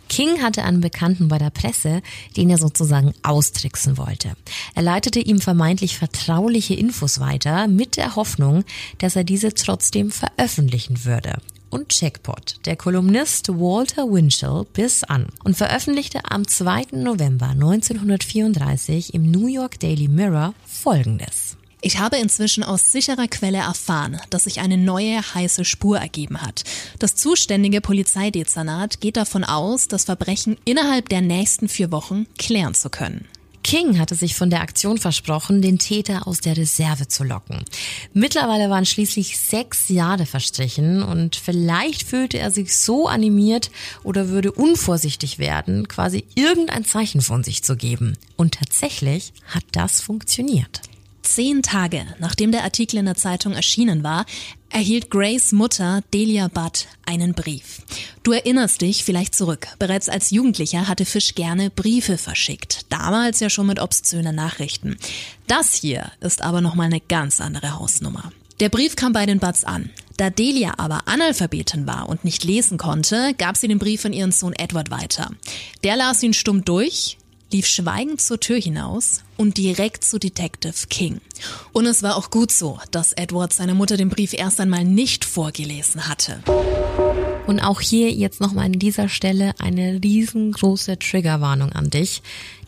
Speaker 2: King hatte einen Bekannten bei der Presse, den er sozusagen austricksen wollte. Er leitete ihm vermeintlich vertrauliche Infos weiter mit der Hoffnung, dass er diese trotzdem veröffentlichen würde. Und Checkpot, der Kolumnist Walter Winchell, biss an und veröffentlichte am 2. November 1934 im New York Daily Mirror Folgendes.
Speaker 1: Ich habe inzwischen aus sicherer Quelle erfahren, dass sich eine neue heiße Spur ergeben hat. Das zuständige Polizeidezernat geht davon aus, das Verbrechen innerhalb der nächsten vier Wochen klären zu können.
Speaker 2: King hatte sich von der Aktion versprochen, den Täter aus der Reserve zu locken. Mittlerweile waren schließlich sechs Jahre verstrichen und vielleicht fühlte er sich so animiert oder würde unvorsichtig werden, quasi irgendein Zeichen von sich zu geben. Und tatsächlich hat das funktioniert.
Speaker 1: Zehn Tage nachdem der Artikel in der Zeitung erschienen war, erhielt Grace Mutter Delia Budd einen Brief. Du erinnerst dich vielleicht zurück. Bereits als Jugendlicher hatte Fisch gerne Briefe verschickt. Damals ja schon mit obszönen Nachrichten. Das hier ist aber nochmal eine ganz andere Hausnummer. Der Brief kam bei den Buds an. Da Delia aber Analphabetin war und nicht lesen konnte, gab sie den Brief an ihren Sohn Edward weiter. Der las ihn stumm durch, lief schweigend zur Tür hinaus und direkt zu Detective King. Und es war auch gut so, dass Edward seiner Mutter den Brief erst einmal nicht vorgelesen hatte.
Speaker 2: Und auch hier jetzt nochmal an dieser Stelle eine riesengroße Triggerwarnung an dich,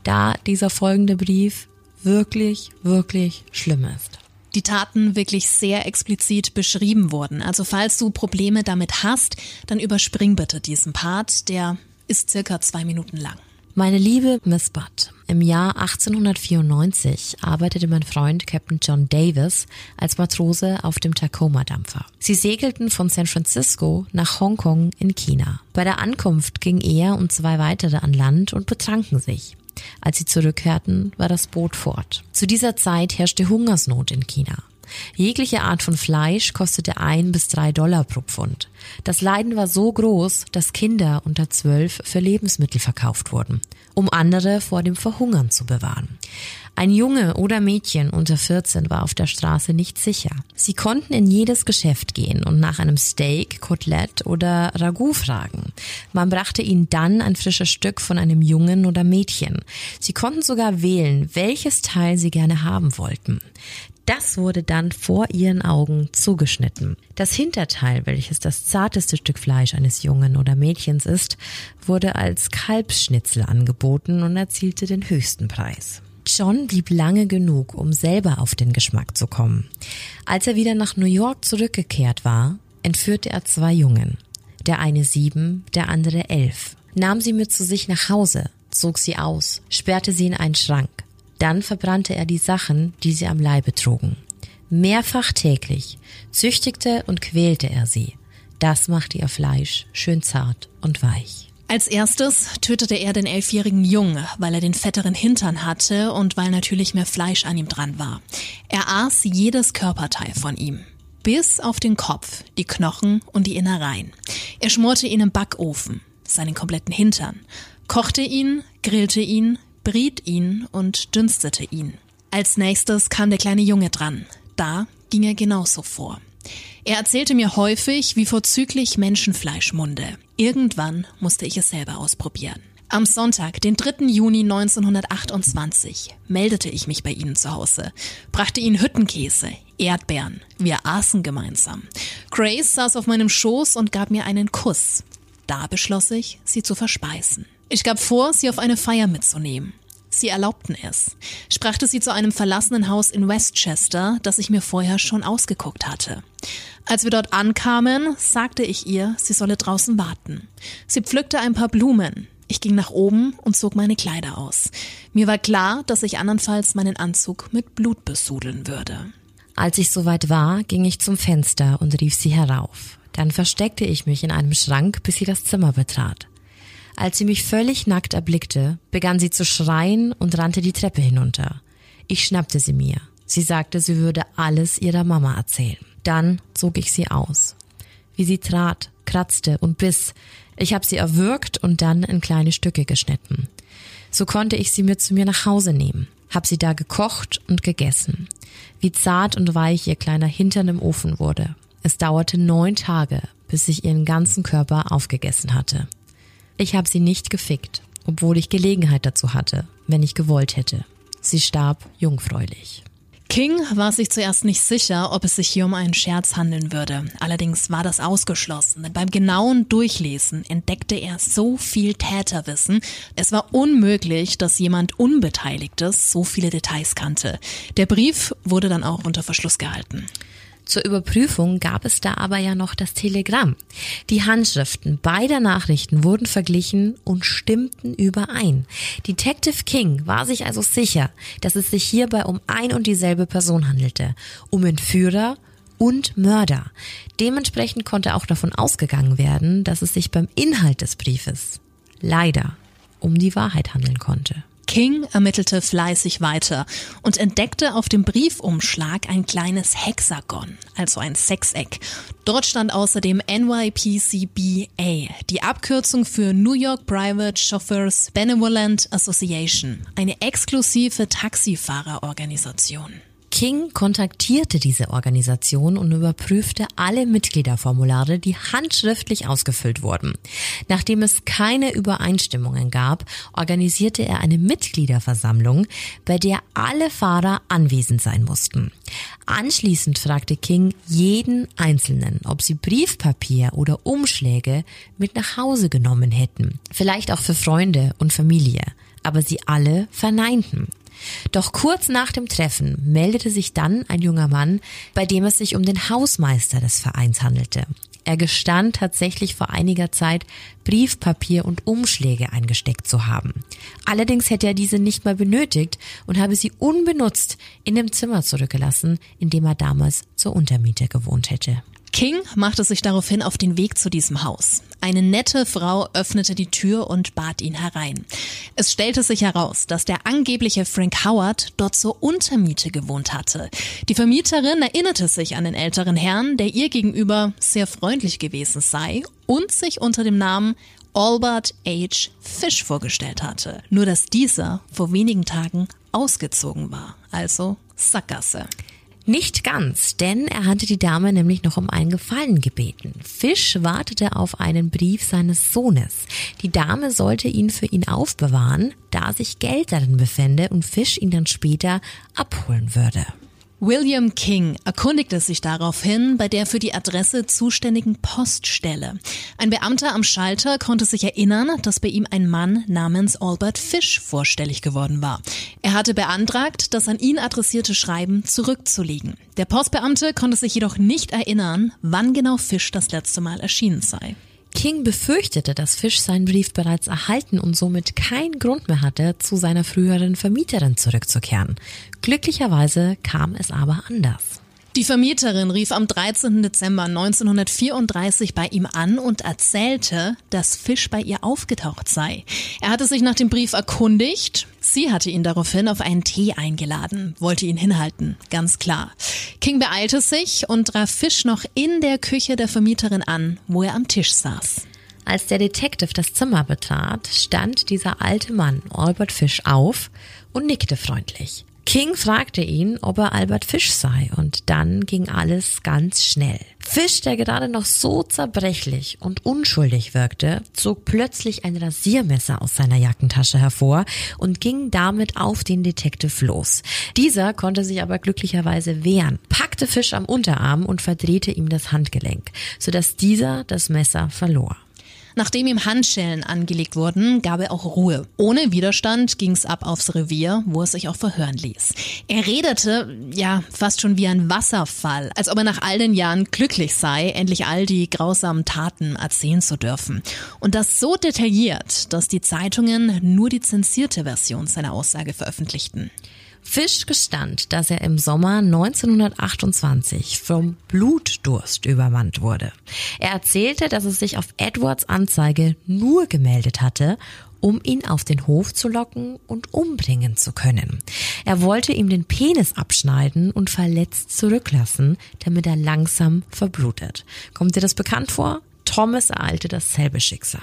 Speaker 2: da dieser folgende Brief wirklich, wirklich schlimm ist
Speaker 1: die Taten wirklich sehr explizit beschrieben wurden. Also falls du Probleme damit hast, dann überspring bitte diesen Part, der ist circa zwei Minuten lang.
Speaker 2: Meine liebe Miss Butt, im Jahr 1894 arbeitete mein Freund Captain John Davis als Matrose auf dem Tacoma-Dampfer. Sie segelten von San Francisco nach Hongkong in China. Bei der Ankunft ging er und zwei weitere an Land und betranken sich. Als sie zurückkehrten, war das Boot fort. Zu dieser Zeit herrschte Hungersnot in China. Jegliche Art von Fleisch kostete ein bis drei Dollar pro Pfund. Das Leiden war so groß, dass Kinder unter zwölf für Lebensmittel verkauft wurden, um andere vor dem Verhungern zu bewahren. Ein Junge oder Mädchen unter 14 war auf der Straße nicht sicher. Sie konnten in jedes Geschäft gehen und nach einem Steak, Kotelett oder Ragout fragen. Man brachte ihnen dann ein frisches Stück von einem Jungen oder Mädchen. Sie konnten sogar wählen, welches Teil sie gerne haben wollten. Das wurde dann vor ihren Augen zugeschnitten. Das Hinterteil, welches das zarteste Stück Fleisch eines Jungen oder Mädchens ist, wurde als Kalbsschnitzel angeboten und erzielte den höchsten Preis. John blieb lange genug, um selber auf den Geschmack zu kommen. Als er wieder nach New York zurückgekehrt war, entführte er zwei Jungen. Der eine sieben, der andere elf. Nahm sie mit zu sich nach Hause, zog sie aus, sperrte sie in einen Schrank. Dann verbrannte er die Sachen, die sie am Leibe trugen. Mehrfach täglich züchtigte und quälte er sie. Das machte ihr Fleisch schön zart und weich.
Speaker 1: Als erstes tötete er den elfjährigen Jungen, weil er den fetteren Hintern hatte und weil natürlich mehr Fleisch an ihm dran war. Er aß jedes Körperteil von ihm. Bis auf den Kopf, die Knochen und die Innereien. Er schmorte ihn im Backofen, seinen kompletten Hintern, kochte ihn, grillte ihn, briet ihn und dünstete ihn. Als nächstes kam der kleine Junge dran. Da ging er genauso vor. Er erzählte mir häufig, wie vorzüglich Menschenfleisch munde. Irgendwann musste ich es selber ausprobieren. Am Sonntag, den 3. Juni 1928, meldete ich mich bei ihnen zu Hause, brachte ihnen Hüttenkäse, Erdbeeren. Wir aßen gemeinsam. Grace saß auf meinem Schoß und gab mir einen Kuss. Da beschloss ich, sie zu verspeisen. Ich gab vor, sie auf eine Feier mitzunehmen. Sie erlaubten es. Brachte sie zu einem verlassenen Haus in Westchester, das ich mir vorher schon ausgeguckt hatte. Als wir dort ankamen, sagte ich ihr, sie solle draußen warten. Sie pflückte ein paar Blumen. Ich ging nach oben und zog meine Kleider aus. Mir war klar, dass ich andernfalls meinen Anzug mit Blut besudeln würde.
Speaker 2: Als ich soweit war, ging ich zum Fenster und rief sie herauf. Dann versteckte ich mich in einem Schrank, bis sie das Zimmer betrat. Als sie mich völlig nackt erblickte, begann sie zu schreien und rannte die Treppe hinunter. Ich schnappte sie mir. Sie sagte, sie würde alles ihrer Mama erzählen. Dann zog ich sie aus. Wie sie trat, kratzte und biss. Ich habe sie erwürgt und dann in kleine Stücke geschnitten. So konnte ich sie mir zu mir nach Hause nehmen, hab sie da gekocht und gegessen. Wie zart und weich ihr kleiner Hintern im Ofen wurde. Es dauerte neun Tage, bis ich ihren ganzen Körper aufgegessen hatte. Ich habe sie nicht gefickt, obwohl ich Gelegenheit dazu hatte, wenn ich gewollt hätte. Sie starb jungfräulich.
Speaker 1: King war sich zuerst nicht sicher, ob es sich hier um einen Scherz handeln würde. Allerdings war das ausgeschlossen, denn beim genauen Durchlesen entdeckte er so viel Täterwissen. Es war unmöglich, dass jemand Unbeteiligtes so viele Details kannte. Der Brief wurde dann auch unter Verschluss gehalten.
Speaker 2: Zur Überprüfung gab es da aber ja noch das Telegramm. Die Handschriften beider Nachrichten wurden verglichen und stimmten überein. Detective King war sich also sicher, dass es sich hierbei um ein und dieselbe Person handelte, um Entführer und Mörder. Dementsprechend konnte auch davon ausgegangen werden, dass es sich beim Inhalt des Briefes leider um die Wahrheit handeln konnte.
Speaker 1: King ermittelte fleißig weiter und entdeckte auf dem Briefumschlag ein kleines Hexagon, also ein Sechseck. Dort stand außerdem NYPCBA, die Abkürzung für New York Private Chauffeurs Benevolent Association, eine exklusive Taxifahrerorganisation.
Speaker 2: King kontaktierte diese Organisation und überprüfte alle Mitgliederformulare, die handschriftlich ausgefüllt wurden. Nachdem es keine Übereinstimmungen gab, organisierte er eine Mitgliederversammlung, bei der alle Fahrer anwesend sein mussten. Anschließend fragte King jeden Einzelnen, ob sie Briefpapier oder Umschläge mit nach Hause genommen hätten, vielleicht auch für Freunde und Familie, aber sie alle verneinten. Doch kurz nach dem Treffen meldete sich dann ein junger Mann, bei dem es sich um den Hausmeister des Vereins handelte. Er gestand tatsächlich vor einiger Zeit Briefpapier und Umschläge eingesteckt zu haben. Allerdings hätte er diese nicht mal benötigt und habe sie unbenutzt in dem Zimmer zurückgelassen, in dem er damals zur Untermiete gewohnt hätte.
Speaker 1: King machte sich daraufhin auf den Weg zu diesem Haus. Eine nette Frau öffnete die Tür und bat ihn herein. Es stellte sich heraus, dass der angebliche Frank Howard dort zur Untermiete gewohnt hatte. Die Vermieterin erinnerte sich an den älteren Herrn, der ihr gegenüber sehr freundlich gewesen sei und sich unter dem Namen Albert H. Fish vorgestellt hatte. Nur dass dieser vor wenigen Tagen ausgezogen war, also Sackgasse.
Speaker 2: Nicht ganz, denn er hatte die Dame nämlich noch um einen Gefallen gebeten. Fisch wartete auf einen Brief seines Sohnes. Die Dame sollte ihn für ihn aufbewahren, da sich Geld darin befände und Fisch ihn dann später abholen würde.
Speaker 1: William King erkundigte sich daraufhin bei der für die Adresse zuständigen Poststelle. Ein Beamter am Schalter konnte sich erinnern, dass bei ihm ein Mann namens Albert Fish vorstellig geworden war. Er hatte beantragt, das an ihn adressierte Schreiben zurückzulegen. Der Postbeamte konnte sich jedoch nicht erinnern, wann genau Fish das letzte Mal erschienen sei.
Speaker 2: King befürchtete, dass Fish seinen Brief bereits erhalten und somit keinen Grund mehr hatte, zu seiner früheren Vermieterin zurückzukehren. Glücklicherweise kam es aber anders.
Speaker 1: Die Vermieterin rief am 13. Dezember 1934 bei ihm an und erzählte, dass Fisch bei ihr aufgetaucht sei. Er hatte sich nach dem Brief erkundigt. Sie hatte ihn daraufhin auf einen Tee eingeladen, wollte ihn hinhalten, ganz klar. King beeilte sich und traf Fisch noch in der Küche der Vermieterin an, wo er am Tisch saß.
Speaker 2: Als der Detective das Zimmer betrat, stand dieser alte Mann, Albert Fish, auf und nickte freundlich. King fragte ihn, ob er Albert Fish sei und dann ging alles ganz schnell. Fish, der gerade noch so zerbrechlich und unschuldig wirkte, zog plötzlich ein Rasiermesser aus seiner Jackentasche hervor und ging damit auf den Detective los. Dieser konnte sich aber glücklicherweise wehren, packte Fish am Unterarm und verdrehte ihm das Handgelenk, sodass dieser das Messer verlor.
Speaker 1: Nachdem ihm Handschellen angelegt wurden, gab er auch Ruhe. Ohne Widerstand ging es ab aufs Revier, wo es sich auch verhören ließ. Er redete, ja, fast schon wie ein Wasserfall, als ob er nach all den Jahren glücklich sei, endlich all die grausamen Taten erzählen zu dürfen. Und das so detailliert, dass die Zeitungen nur die zensierte Version seiner Aussage veröffentlichten.
Speaker 2: Fish gestand, dass er im Sommer 1928 vom Blutdurst übermannt wurde. Er erzählte, dass es sich auf Edwards Anzeige nur gemeldet hatte, um ihn auf den Hof zu locken und umbringen zu können. Er wollte ihm den Penis abschneiden und verletzt zurücklassen, damit er langsam verblutet. Kommt dir das bekannt vor? Thomas ereilte dasselbe Schicksal.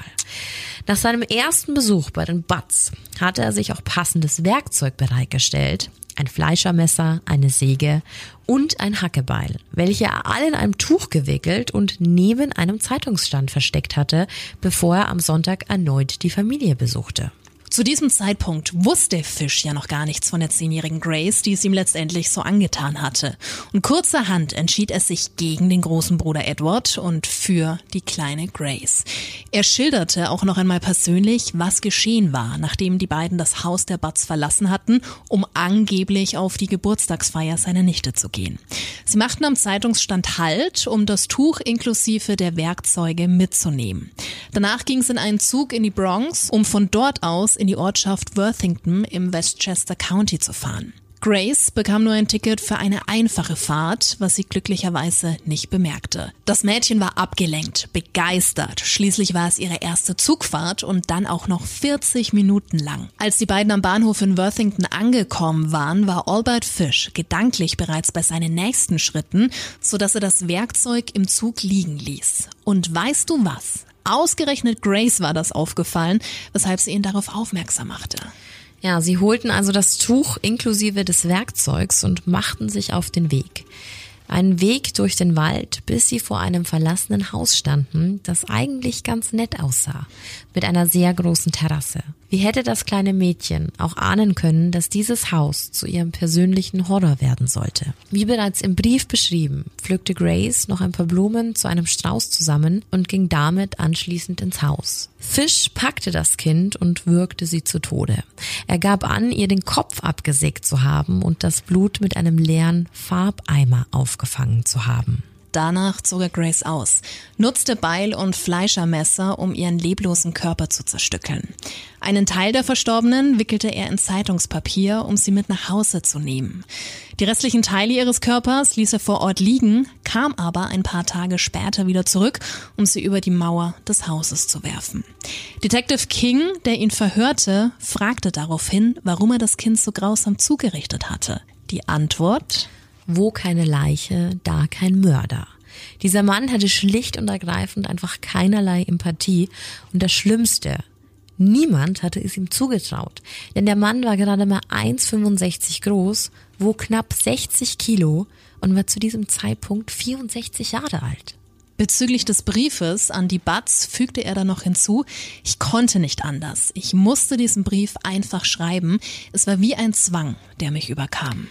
Speaker 2: Nach seinem ersten Besuch bei den Butts hatte er sich auch passendes Werkzeug bereitgestellt. Ein Fleischermesser, eine Säge und ein Hackebeil, welche er alle in einem Tuch gewickelt und neben einem Zeitungsstand versteckt hatte, bevor er am Sonntag erneut die Familie besuchte.
Speaker 1: Zu diesem Zeitpunkt wusste Fish ja noch gar nichts von der zehnjährigen Grace, die es ihm letztendlich so angetan hatte. Und kurzerhand entschied er sich gegen den großen Bruder Edward und für die kleine Grace. Er schilderte auch noch einmal persönlich, was geschehen war, nachdem die beiden das Haus der Butts verlassen hatten, um angeblich auf die Geburtstagsfeier seiner Nichte zu gehen. Sie machten am Zeitungsstand Halt, um das Tuch inklusive der Werkzeuge mitzunehmen. Danach ging es in einen Zug in die Bronx, um von dort aus in die Ortschaft Worthington im Westchester County zu fahren. Grace bekam nur ein Ticket für eine einfache Fahrt, was sie glücklicherweise nicht bemerkte. Das Mädchen war abgelenkt, begeistert. Schließlich war es ihre erste Zugfahrt und dann auch noch 40 Minuten lang. Als die beiden am Bahnhof in Worthington angekommen waren, war Albert Fish gedanklich bereits bei seinen nächsten Schritten, sodass er das Werkzeug im Zug liegen ließ. Und weißt du was? Ausgerechnet Grace war das aufgefallen, weshalb sie ihn darauf aufmerksam machte.
Speaker 2: Ja, sie holten also das Tuch inklusive des Werkzeugs und machten sich auf den Weg. Einen Weg durch den Wald, bis sie vor einem verlassenen Haus standen, das eigentlich ganz nett aussah, mit einer sehr großen Terrasse. Wie hätte das kleine Mädchen auch ahnen können, dass dieses Haus zu ihrem persönlichen Horror werden sollte? Wie bereits im Brief beschrieben, pflückte Grace noch ein paar Blumen zu einem Strauß zusammen und ging damit anschließend ins Haus. Fish packte das Kind und würgte sie zu Tode. Er gab an, ihr den Kopf abgesägt zu haben und das Blut mit einem leeren Farbeimer aufgefangen zu haben.
Speaker 1: Danach zog er Grace aus, nutzte Beil und Fleischermesser, um ihren leblosen Körper zu zerstückeln. Einen Teil der Verstorbenen wickelte er in Zeitungspapier, um sie mit nach Hause zu nehmen. Die restlichen Teile ihres Körpers ließ er vor Ort liegen, kam aber ein paar Tage später wieder zurück, um sie über die Mauer des Hauses zu werfen. Detective King, der ihn verhörte, fragte daraufhin, warum er das Kind so grausam zugerichtet hatte. Die Antwort
Speaker 2: wo keine Leiche, da kein Mörder. Dieser Mann hatte schlicht und ergreifend einfach keinerlei Empathie und das Schlimmste, niemand hatte es ihm zugetraut, denn der Mann war gerade mal 1,65 groß, wog knapp 60 Kilo und war zu diesem Zeitpunkt 64 Jahre alt.
Speaker 1: Bezüglich des Briefes an die Batz fügte er dann noch hinzu, ich konnte nicht anders. Ich musste diesen Brief einfach schreiben. Es war wie ein Zwang, der mich überkam.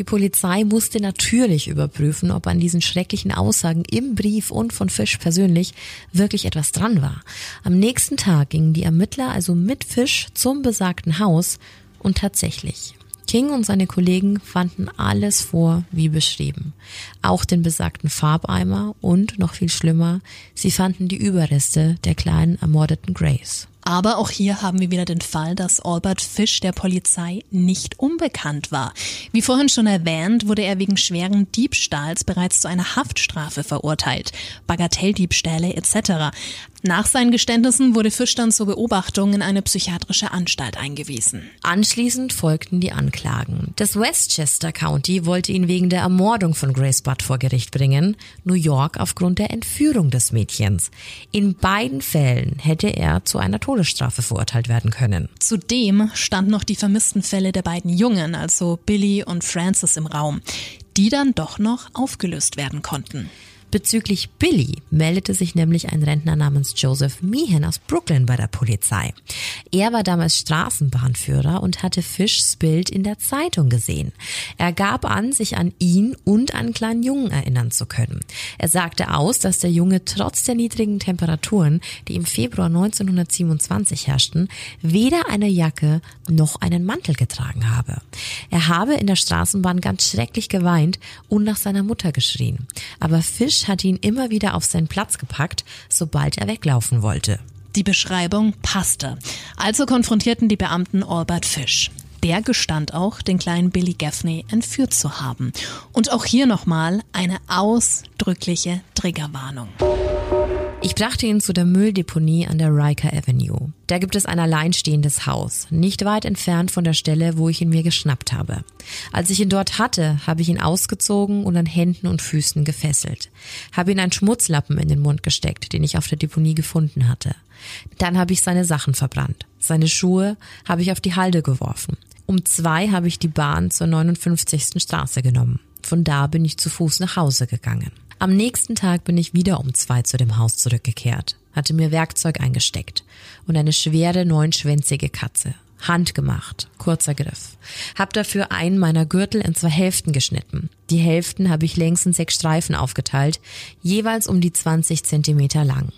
Speaker 2: Die Polizei musste natürlich überprüfen, ob an diesen schrecklichen Aussagen im Brief und von Fisch persönlich wirklich etwas dran war. Am nächsten Tag gingen die Ermittler also mit Fisch zum besagten Haus und tatsächlich. King und seine Kollegen fanden alles vor wie beschrieben. Auch den besagten Farbeimer und, noch viel schlimmer, sie fanden die Überreste der kleinen ermordeten Grace.
Speaker 1: Aber auch hier haben wir wieder den Fall, dass Albert Fish der Polizei nicht unbekannt war. Wie vorhin schon erwähnt, wurde er wegen schweren Diebstahls bereits zu einer Haftstrafe verurteilt, Bagatelldiebstähle etc. Nach seinen Geständnissen wurde Fisch dann zur Beobachtung in eine psychiatrische Anstalt eingewiesen.
Speaker 2: Anschließend folgten die Anklagen. Das Westchester County wollte ihn wegen der Ermordung von Grace Butt vor Gericht bringen, New York aufgrund der Entführung des Mädchens. In beiden Fällen hätte er zu einer Todes Todesstrafe verurteilt werden können.
Speaker 1: Zudem standen noch die vermissten Fälle der beiden Jungen, also Billy und Francis, im Raum, die dann doch noch aufgelöst werden konnten.
Speaker 2: Bezüglich Billy meldete sich nämlich ein Rentner namens Joseph Meehan aus Brooklyn bei der Polizei. Er war damals Straßenbahnführer und hatte Fischs Bild in der Zeitung gesehen. Er gab an, sich an ihn und an kleinen Jungen erinnern zu können. Er sagte aus, dass der Junge trotz der niedrigen Temperaturen, die im Februar 1927 herrschten, weder eine Jacke noch einen Mantel getragen habe. Er habe in der Straßenbahn ganz schrecklich geweint und nach seiner Mutter geschrien. Aber Fisch Mensch hat ihn immer wieder auf seinen Platz gepackt, sobald er weglaufen wollte.
Speaker 1: Die Beschreibung passte. Also konfrontierten die Beamten Albert Fish. Der gestand auch, den kleinen Billy Gaffney entführt zu haben. Und auch hier nochmal eine ausdrückliche Triggerwarnung.
Speaker 2: Ich brachte ihn zu der Mülldeponie an der Riker Avenue. Da gibt es ein alleinstehendes Haus, nicht weit entfernt von der Stelle, wo ich ihn mir geschnappt habe. Als ich ihn dort hatte, habe ich ihn ausgezogen und an Händen und Füßen gefesselt. Habe ihn einen Schmutzlappen in den Mund gesteckt, den ich auf der Deponie gefunden hatte. Dann habe ich seine Sachen verbrannt. Seine Schuhe habe ich auf die Halde geworfen. Um zwei habe ich die Bahn zur 59. Straße genommen. Von da bin ich zu Fuß nach Hause gegangen. Am nächsten Tag bin ich wieder um zwei zu dem Haus zurückgekehrt, hatte mir Werkzeug eingesteckt und eine schwere neunschwänzige Katze. Handgemacht, kurzer Griff. Hab dafür einen meiner Gürtel in zwei Hälften geschnitten. Die Hälften habe ich längs in sechs Streifen aufgeteilt, jeweils um die 20 Zentimeter lang.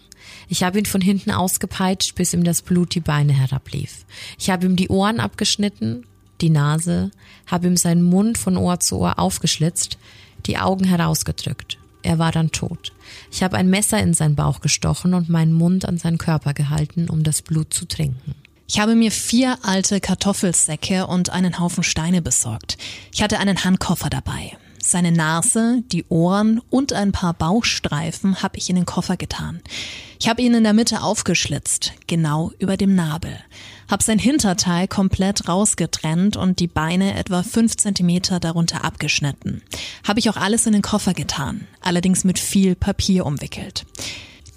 Speaker 2: Ich habe ihn von hinten ausgepeitscht, bis ihm das Blut die Beine herablief. Ich habe ihm die Ohren abgeschnitten, die Nase, habe ihm seinen Mund von Ohr zu Ohr aufgeschlitzt, die Augen herausgedrückt. Er war dann tot. Ich habe ein Messer in seinen Bauch gestochen und meinen Mund an seinen Körper gehalten, um das Blut zu trinken.
Speaker 1: Ich habe mir vier alte Kartoffelsäcke und einen Haufen Steine besorgt. Ich hatte einen Handkoffer dabei. Seine Nase, die Ohren und ein paar Bauchstreifen habe ich in den Koffer getan. Ich habe ihn in der Mitte aufgeschlitzt, genau über dem Nabel. Hab sein Hinterteil komplett rausgetrennt und die Beine etwa fünf Zentimeter darunter abgeschnitten. Habe ich auch alles in den Koffer getan, allerdings mit viel Papier umwickelt.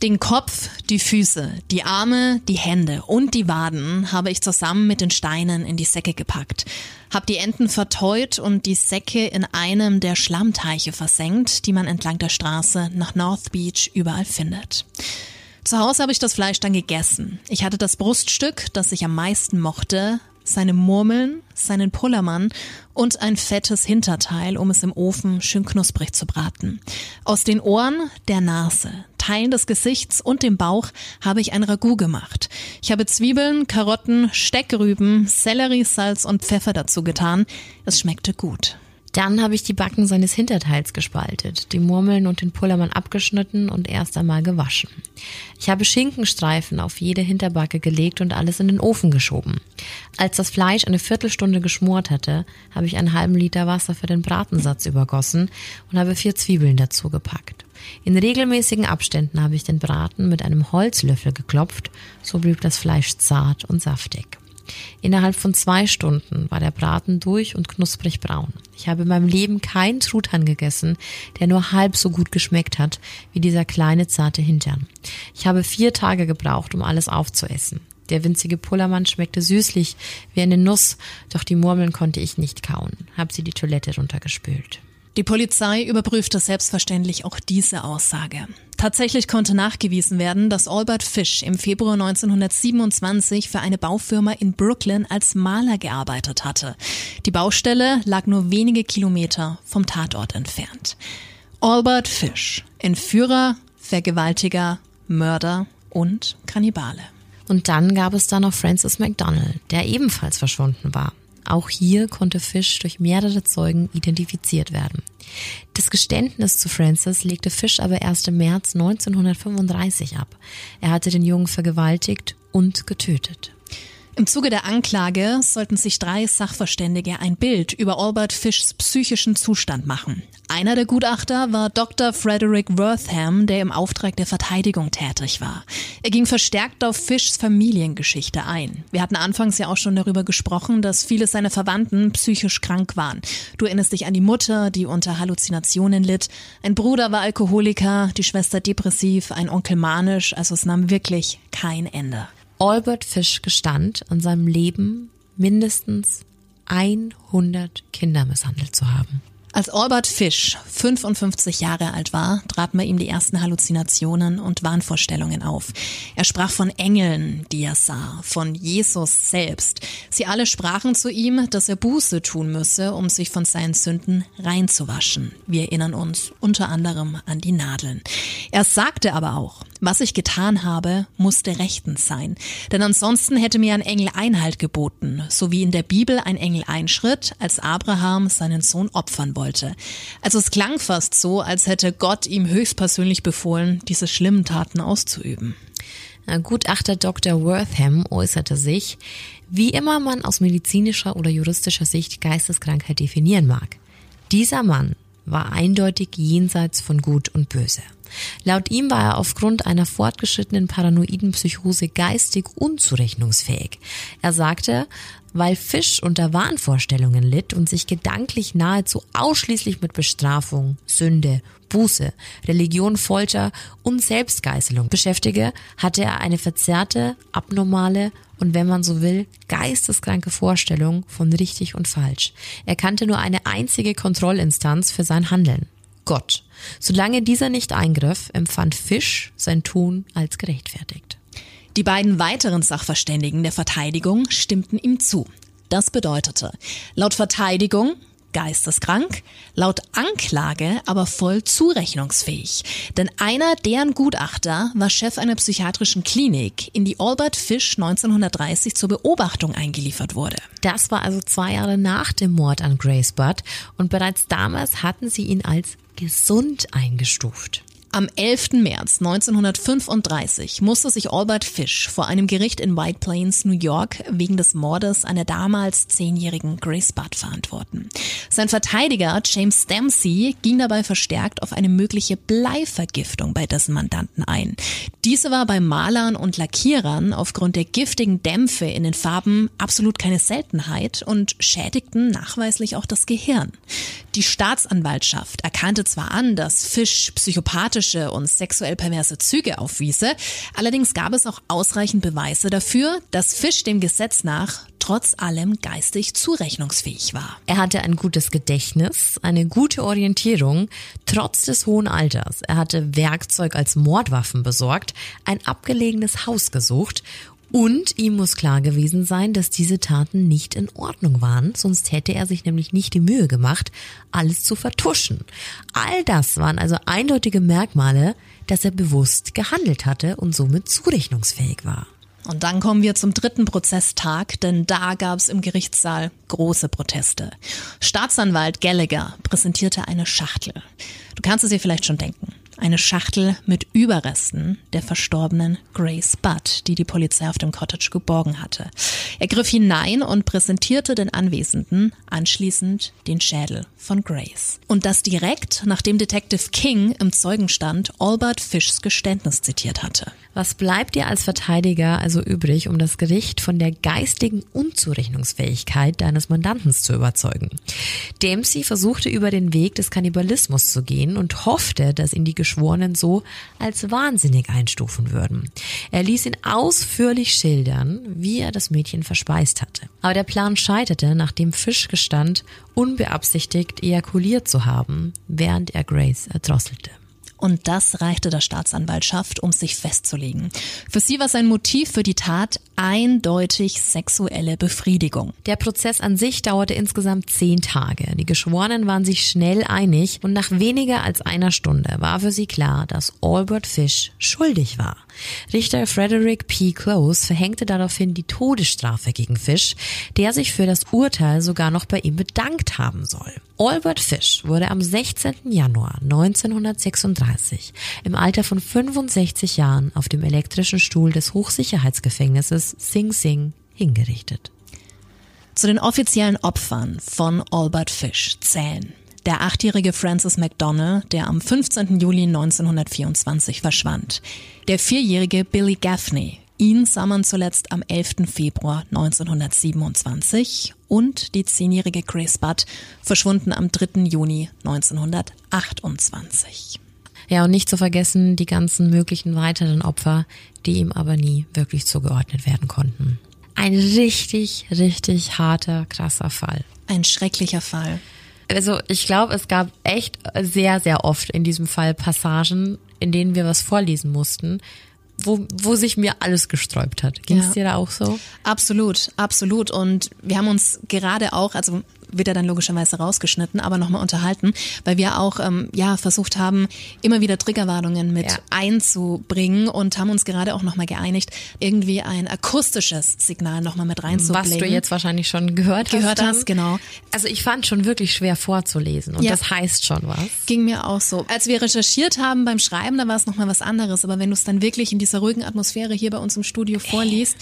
Speaker 1: Den Kopf, die Füße, die Arme, die Hände und die Waden habe ich zusammen mit den Steinen in die Säcke gepackt. Hab die Enden verteut und die Säcke in einem der Schlammteiche versenkt, die man entlang der Straße nach North Beach überall findet. Zu Hause habe ich das Fleisch dann gegessen. Ich hatte das Bruststück, das ich am meisten mochte, seine Murmeln, seinen Pullermann und ein fettes Hinterteil, um es im Ofen schön knusprig zu braten. Aus den Ohren, der Nase, Teilen des Gesichts und dem Bauch habe ich ein Ragout gemacht. Ich habe Zwiebeln, Karotten, Steckrüben, Sellerie, Salz und Pfeffer dazu getan. Es schmeckte gut.
Speaker 2: Dann habe ich die Backen seines Hinterteils gespaltet, die Murmeln und den Pullermann abgeschnitten und erst einmal gewaschen. Ich habe Schinkenstreifen auf jede Hinterbacke gelegt und alles in den Ofen geschoben. Als das Fleisch eine Viertelstunde geschmort hatte, habe ich einen halben Liter Wasser für den Bratensatz übergossen und habe vier Zwiebeln dazu gepackt. In regelmäßigen Abständen habe ich den Braten mit einem Holzlöffel geklopft, so blieb das Fleisch zart und saftig. Innerhalb von zwei Stunden war der Braten durch und knusprig braun. Ich habe in meinem Leben keinen Truthahn gegessen, der nur halb so gut geschmeckt hat wie dieser kleine zarte Hintern. Ich habe vier Tage gebraucht, um alles aufzuessen. Der winzige Pullermann schmeckte süßlich wie eine Nuss, doch die Murmeln konnte ich nicht kauen. Hab sie die Toilette runtergespült.
Speaker 1: Die Polizei überprüfte selbstverständlich auch diese Aussage. Tatsächlich konnte nachgewiesen werden, dass Albert Fish im Februar 1927 für eine Baufirma in Brooklyn als Maler gearbeitet hatte. Die Baustelle lag nur wenige Kilometer vom Tatort entfernt. Albert Fish, Entführer, Vergewaltiger, Mörder und Kannibale.
Speaker 2: Und dann gab es da noch Francis McDonald, der ebenfalls verschwunden war. Auch hier konnte Fish durch mehrere Zeugen identifiziert werden. Das Geständnis zu Francis legte Fish aber erst im März 1935 ab. Er hatte den Jungen vergewaltigt und getötet.
Speaker 1: Im Zuge der Anklage sollten sich drei Sachverständige ein Bild über Albert Fischs psychischen Zustand machen. Einer der Gutachter war Dr. Frederick Wortham, der im Auftrag der Verteidigung tätig war. Er ging verstärkt auf Fischs Familiengeschichte ein. Wir hatten anfangs ja auch schon darüber gesprochen, dass viele seiner Verwandten psychisch krank waren. Du erinnerst dich an die Mutter, die unter Halluzinationen litt. Ein Bruder war Alkoholiker, die Schwester depressiv, ein Onkel manisch, also es nahm wirklich kein Ende.
Speaker 2: Albert Fish gestand, an seinem Leben mindestens 100 Kinder misshandelt zu haben.
Speaker 1: Als Albert Fish 55 Jahre alt war, traten bei ihm die ersten Halluzinationen und Wahnvorstellungen auf. Er sprach von Engeln, die er sah, von Jesus selbst. Sie alle sprachen zu ihm, dass er Buße tun müsse, um sich von seinen Sünden reinzuwaschen. Wir erinnern uns unter anderem an die Nadeln. Er sagte aber auch, was ich getan habe, musste rechtens sein. Denn ansonsten hätte mir ein Engel Einhalt geboten, so wie in der Bibel ein Engel einschritt, als Abraham seinen Sohn opfern wollte. Also es klang fast so, als hätte Gott ihm höchstpersönlich befohlen, diese schlimmen Taten auszuüben.
Speaker 2: Gutachter Dr. Wortham äußerte sich, wie immer man aus medizinischer oder juristischer Sicht Geisteskrankheit definieren mag. Dieser Mann war eindeutig jenseits von Gut und Böse. Laut ihm war er aufgrund einer fortgeschrittenen paranoiden Psychose geistig unzurechnungsfähig. Er sagte, weil Fisch unter Wahnvorstellungen litt und sich gedanklich nahezu ausschließlich mit Bestrafung, Sünde, Buße, Religion, Folter und Selbstgeißelung beschäftige, hatte er eine verzerrte, abnormale und wenn man so will, geisteskranke Vorstellung von richtig und falsch. Er kannte nur eine einzige Kontrollinstanz für sein Handeln. Gott. Solange dieser nicht eingriff, empfand Fisch sein Tun als gerechtfertigt.
Speaker 1: Die beiden weiteren Sachverständigen der Verteidigung stimmten ihm zu. Das bedeutete, laut Verteidigung geisteskrank, laut Anklage aber voll zurechnungsfähig. Denn einer deren Gutachter war Chef einer psychiatrischen Klinik, in die Albert Fish 1930 zur Beobachtung eingeliefert wurde.
Speaker 2: Das war also zwei Jahre nach dem Mord an Grace Budd und bereits damals hatten sie ihn als gesund eingestuft.
Speaker 1: Am 11. März 1935 musste sich Albert Fish vor einem Gericht in White Plains, New York, wegen des Mordes einer damals zehnjährigen Grace Budd verantworten. Sein Verteidiger James Dempsey ging dabei verstärkt auf eine mögliche Bleivergiftung bei dessen Mandanten ein. Diese war bei Malern und Lackierern aufgrund der giftigen Dämpfe in den Farben absolut keine Seltenheit und schädigten nachweislich auch das Gehirn. Die Staatsanwaltschaft erkannte zwar an, dass Fish psychopathische und sexuell perverse Züge aufwiese, allerdings gab es auch ausreichend Beweise dafür, dass Fish dem Gesetz nach trotz allem geistig zurechnungsfähig war.
Speaker 2: Er hatte ein gutes Gedächtnis, eine gute Orientierung, trotz des hohen Alters. Er hatte Werkzeug als Mordwaffen besorgt, ein abgelegenes Haus gesucht und ihm muss klar gewesen sein, dass diese Taten nicht in Ordnung waren, sonst hätte er sich nämlich nicht die Mühe gemacht, alles zu vertuschen. All das waren also eindeutige Merkmale, dass er bewusst gehandelt hatte und somit zurechnungsfähig war.
Speaker 1: Und dann kommen wir zum dritten Prozesstag, denn da gab es im Gerichtssaal große Proteste. Staatsanwalt Gallagher präsentierte eine Schachtel. Du kannst es dir vielleicht schon denken eine Schachtel mit Überresten der verstorbenen Grace Budd, die die Polizei auf dem Cottage geborgen hatte. Er griff hinein und präsentierte den Anwesenden anschließend den Schädel von Grace. Und das direkt, nachdem Detective King im Zeugenstand Albert Fishs Geständnis zitiert hatte.
Speaker 2: Was bleibt dir als Verteidiger also übrig, um das Gericht von der geistigen Unzurechnungsfähigkeit deines Mandanten zu überzeugen? Dempsey versuchte über den Weg des Kannibalismus zu gehen und hoffte, dass ihn die Geschworenen so als wahnsinnig einstufen würden. Er ließ ihn ausführlich schildern, wie er das Mädchen verspeist hatte. Aber der Plan scheiterte, nachdem Fisch gestand, unbeabsichtigt ejakuliert zu haben, während er Grace erdrosselte.
Speaker 1: Und das reichte der Staatsanwaltschaft, um sich festzulegen. Für sie war sein Motiv für die Tat eindeutig sexuelle Befriedigung.
Speaker 2: Der Prozess an sich dauerte insgesamt zehn Tage. Die Geschworenen waren sich schnell einig und nach weniger als einer Stunde war für sie klar, dass Albert Fish schuldig war. Richter Frederick P. Close verhängte daraufhin die Todesstrafe gegen Fish, der sich für das Urteil sogar noch bei ihm bedankt haben soll. Albert Fish wurde am 16. Januar 1936 im Alter von 65 Jahren auf dem elektrischen Stuhl des Hochsicherheitsgefängnisses Sing Sing hingerichtet.
Speaker 1: Zu den offiziellen Opfern von Albert Fish zählen der achtjährige Francis McDonnell, der am 15. Juli 1924 verschwand, der vierjährige Billy Gaffney, ihn sah man zuletzt am 11. Februar 1927 und die zehnjährige Grace Budd, verschwunden am 3. Juni 1928.
Speaker 2: Ja, und nicht zu vergessen die ganzen möglichen weiteren Opfer, die ihm aber nie wirklich zugeordnet werden konnten. Ein richtig, richtig harter, krasser Fall.
Speaker 1: Ein schrecklicher Fall.
Speaker 2: Also ich glaube, es gab echt sehr, sehr oft in diesem Fall Passagen, in denen wir was vorlesen mussten, wo, wo sich mir alles gesträubt hat. Ging es
Speaker 1: Ja.
Speaker 2: dir da auch so?
Speaker 1: Absolut, absolut. Und wir haben uns gerade auch, also wird er dann logischerweise rausgeschnitten, aber nochmal unterhalten, weil wir auch ähm, ja versucht haben, immer wieder Triggerwarnungen mit
Speaker 2: Ja.
Speaker 1: einzubringen und haben uns gerade auch nochmal geeinigt, irgendwie ein akustisches Signal nochmal mit reinzubringen.
Speaker 2: Was du jetzt wahrscheinlich schon gehört,
Speaker 1: Gehört
Speaker 2: hast.
Speaker 1: hast,
Speaker 2: dann.
Speaker 1: genau.
Speaker 2: Also ich fand schon wirklich schwer vorzulesen und
Speaker 1: Ja.
Speaker 2: das heißt schon was.
Speaker 1: Ging mir auch so. Als wir recherchiert haben beim Schreiben, da war es nochmal was anderes. Aber wenn du es dann wirklich in dieser ruhigen Atmosphäre hier bei uns im Studio vorliest,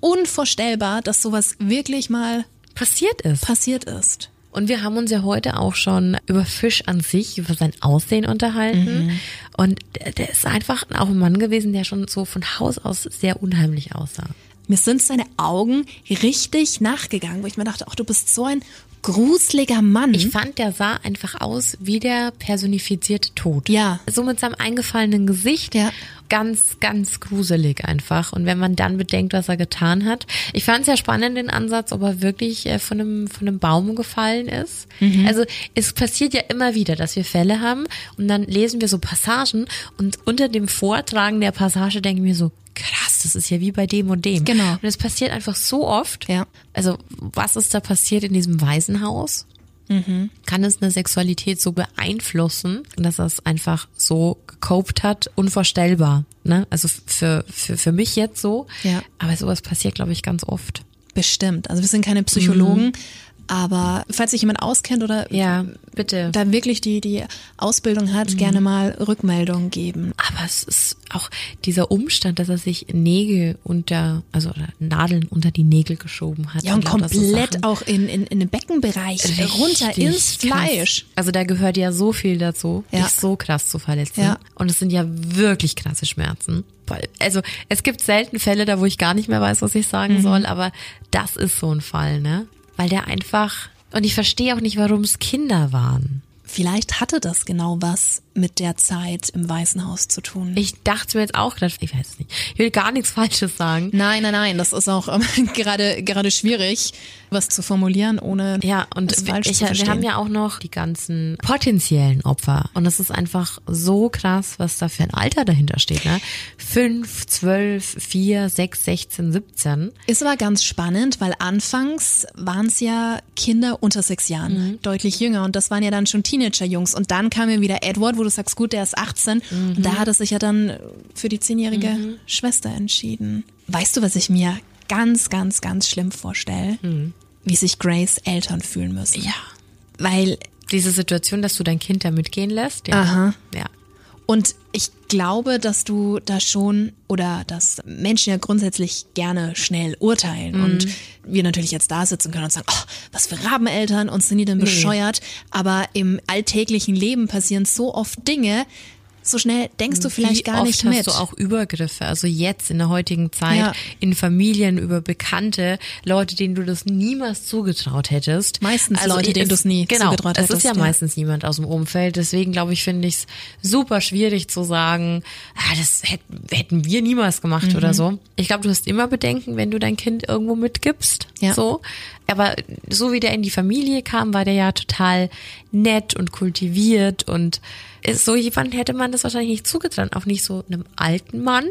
Speaker 1: unvorstellbar, dass sowas wirklich mal
Speaker 2: Passiert ist.
Speaker 1: passiert ist.
Speaker 2: Und wir haben uns ja heute auch schon über Fisch an sich, über sein Aussehen unterhalten. Und der, der ist einfach auch ein Mann gewesen, der schon so von Haus aus sehr unheimlich aussah.
Speaker 1: Mir sind seine Augen richtig nachgegangen, wo ich mir dachte, ach, du bist so ein gruseliger Mann.
Speaker 2: Ich fand, der sah einfach aus wie der personifizierte Tod.
Speaker 1: Ja.
Speaker 2: So mit seinem eingefallenen Gesicht.
Speaker 1: Ja.
Speaker 2: Ganz, ganz gruselig einfach. Und wenn man dann bedenkt, was er getan hat. Ich fand es ja spannend, den Ansatz, ob er wirklich äh, von einem, von einem Baum gefallen ist. Also es passiert ja immer wieder, dass wir Fälle haben und dann lesen wir so Passagen und unter dem Vortragen der Passage denken wir so, krass, das ist ja wie bei dem und dem.
Speaker 1: Genau.
Speaker 2: Und es passiert einfach so oft.
Speaker 1: Ja.
Speaker 2: Also was ist da passiert in diesem Waisenhaus? Kann es eine Sexualität so beeinflussen, dass er es einfach so gecopt hat? Unvorstellbar. Ne? Also für, für, für mich jetzt so.
Speaker 1: Ja.
Speaker 2: Aber sowas passiert, glaube ich, ganz oft.
Speaker 1: Bestimmt. Also wir sind keine Psychologen, aber falls sich jemand auskennt oder
Speaker 2: Ja, bitte.
Speaker 1: da wirklich die, die Ausbildung hat, gerne mal Rückmeldung geben.
Speaker 2: Aber es ist auch dieser Umstand, dass er sich Nägel unter, also oder Nadeln unter die Nägel geschoben hat.
Speaker 1: Ja, und
Speaker 2: so
Speaker 1: komplett
Speaker 2: Sachen.
Speaker 1: auch in, in, in den Beckenbereich runter
Speaker 2: Richtig
Speaker 1: ins
Speaker 2: krass.
Speaker 1: Fleisch.
Speaker 2: Also da gehört ja so viel dazu,
Speaker 1: Ja.
Speaker 2: dich so krass zu verletzen.
Speaker 1: Ja.
Speaker 2: Und es sind ja wirklich krasse Schmerzen. Also es gibt selten Fälle, da wo ich gar nicht mehr weiß, was ich sagen
Speaker 1: Mhm.
Speaker 2: soll, aber das ist so ein Fall, ne? Weil der einfach, und ich verstehe auch nicht, warum es Kinder waren.
Speaker 1: Vielleicht hatte das genau was mit der Zeit im Weißen Haus zu tun.
Speaker 2: Ich dachte mir jetzt auch gerade, ich weiß es nicht, ich will gar nichts Falsches sagen.
Speaker 1: Nein, nein, nein, das ist auch ähm, gerade gerade schwierig, was zu formulieren, ohne
Speaker 2: Ja, und
Speaker 1: es
Speaker 2: wir,
Speaker 1: falsch
Speaker 2: ich,
Speaker 1: zu
Speaker 2: wir
Speaker 1: verstehen.
Speaker 2: haben ja auch noch die ganzen potenziellen Opfer. Und es ist einfach so krass, was da für ein Alter dahinter steht. Ne? Fünf, zwölf, vier, sechs, sechzehn, siebzehn.
Speaker 1: Ist aber ganz spannend, weil anfangs waren es ja Kinder unter sechs Jahren,
Speaker 2: Mhm.
Speaker 1: deutlich jünger. Und das waren ja dann schon Teenager-Jungs. Und dann kam ja wieder Edward, wo du sagst, gut, der ist 18. Und
Speaker 2: Mhm.
Speaker 1: da hat er sich ja dann für die zehnjährige Schwester entschieden. Weißt du, was ich mir ganz, ganz, ganz schlimm vorstelle? Wie sich Grace Eltern fühlen müssen.
Speaker 2: Mhm. Ja.
Speaker 1: Weil
Speaker 2: Diese Situation, dass du dein Kind da mitgehen lässt. Ja.
Speaker 1: Aha.
Speaker 2: Ja.
Speaker 1: Und ich glaube, dass du da schon oder dass Menschen ja grundsätzlich gerne schnell urteilen
Speaker 2: Mhm.
Speaker 1: und wir natürlich jetzt da sitzen können und sagen, oh, was für Rabeneltern und sind die denn bescheuert? Aber im alltäglichen Leben passieren so oft Dinge, so schnell denkst du vielleicht
Speaker 2: Wie
Speaker 1: gar
Speaker 2: oft
Speaker 1: nicht
Speaker 2: hast
Speaker 1: mit.
Speaker 2: du auch Übergriffe, also jetzt in der heutigen Zeit,
Speaker 1: Ja.
Speaker 2: in Familien, über Bekannte, Leute, denen du das niemals zugetraut hättest.
Speaker 1: Meistens Leute,
Speaker 2: ich-
Speaker 1: denen du es nie
Speaker 2: genau,
Speaker 1: zugetraut
Speaker 2: Es ist
Speaker 1: hättest,
Speaker 2: ja,
Speaker 1: ja.
Speaker 2: meistens niemand aus dem Umfeld, deswegen glaube ich, finde ich es super schwierig zu sagen, ah, das hätten, hätten wir niemals gemacht
Speaker 1: Mhm.
Speaker 2: oder so. Ich glaube, du hast immer Bedenken, wenn du dein Kind irgendwo mitgibst.
Speaker 1: Ja.
Speaker 2: So. Aber so wie der in die Familie kam, war der ja total nett und kultiviert und ist so jemand hätte man das wahrscheinlich nicht zugetraut, auch nicht so einem alten Mann.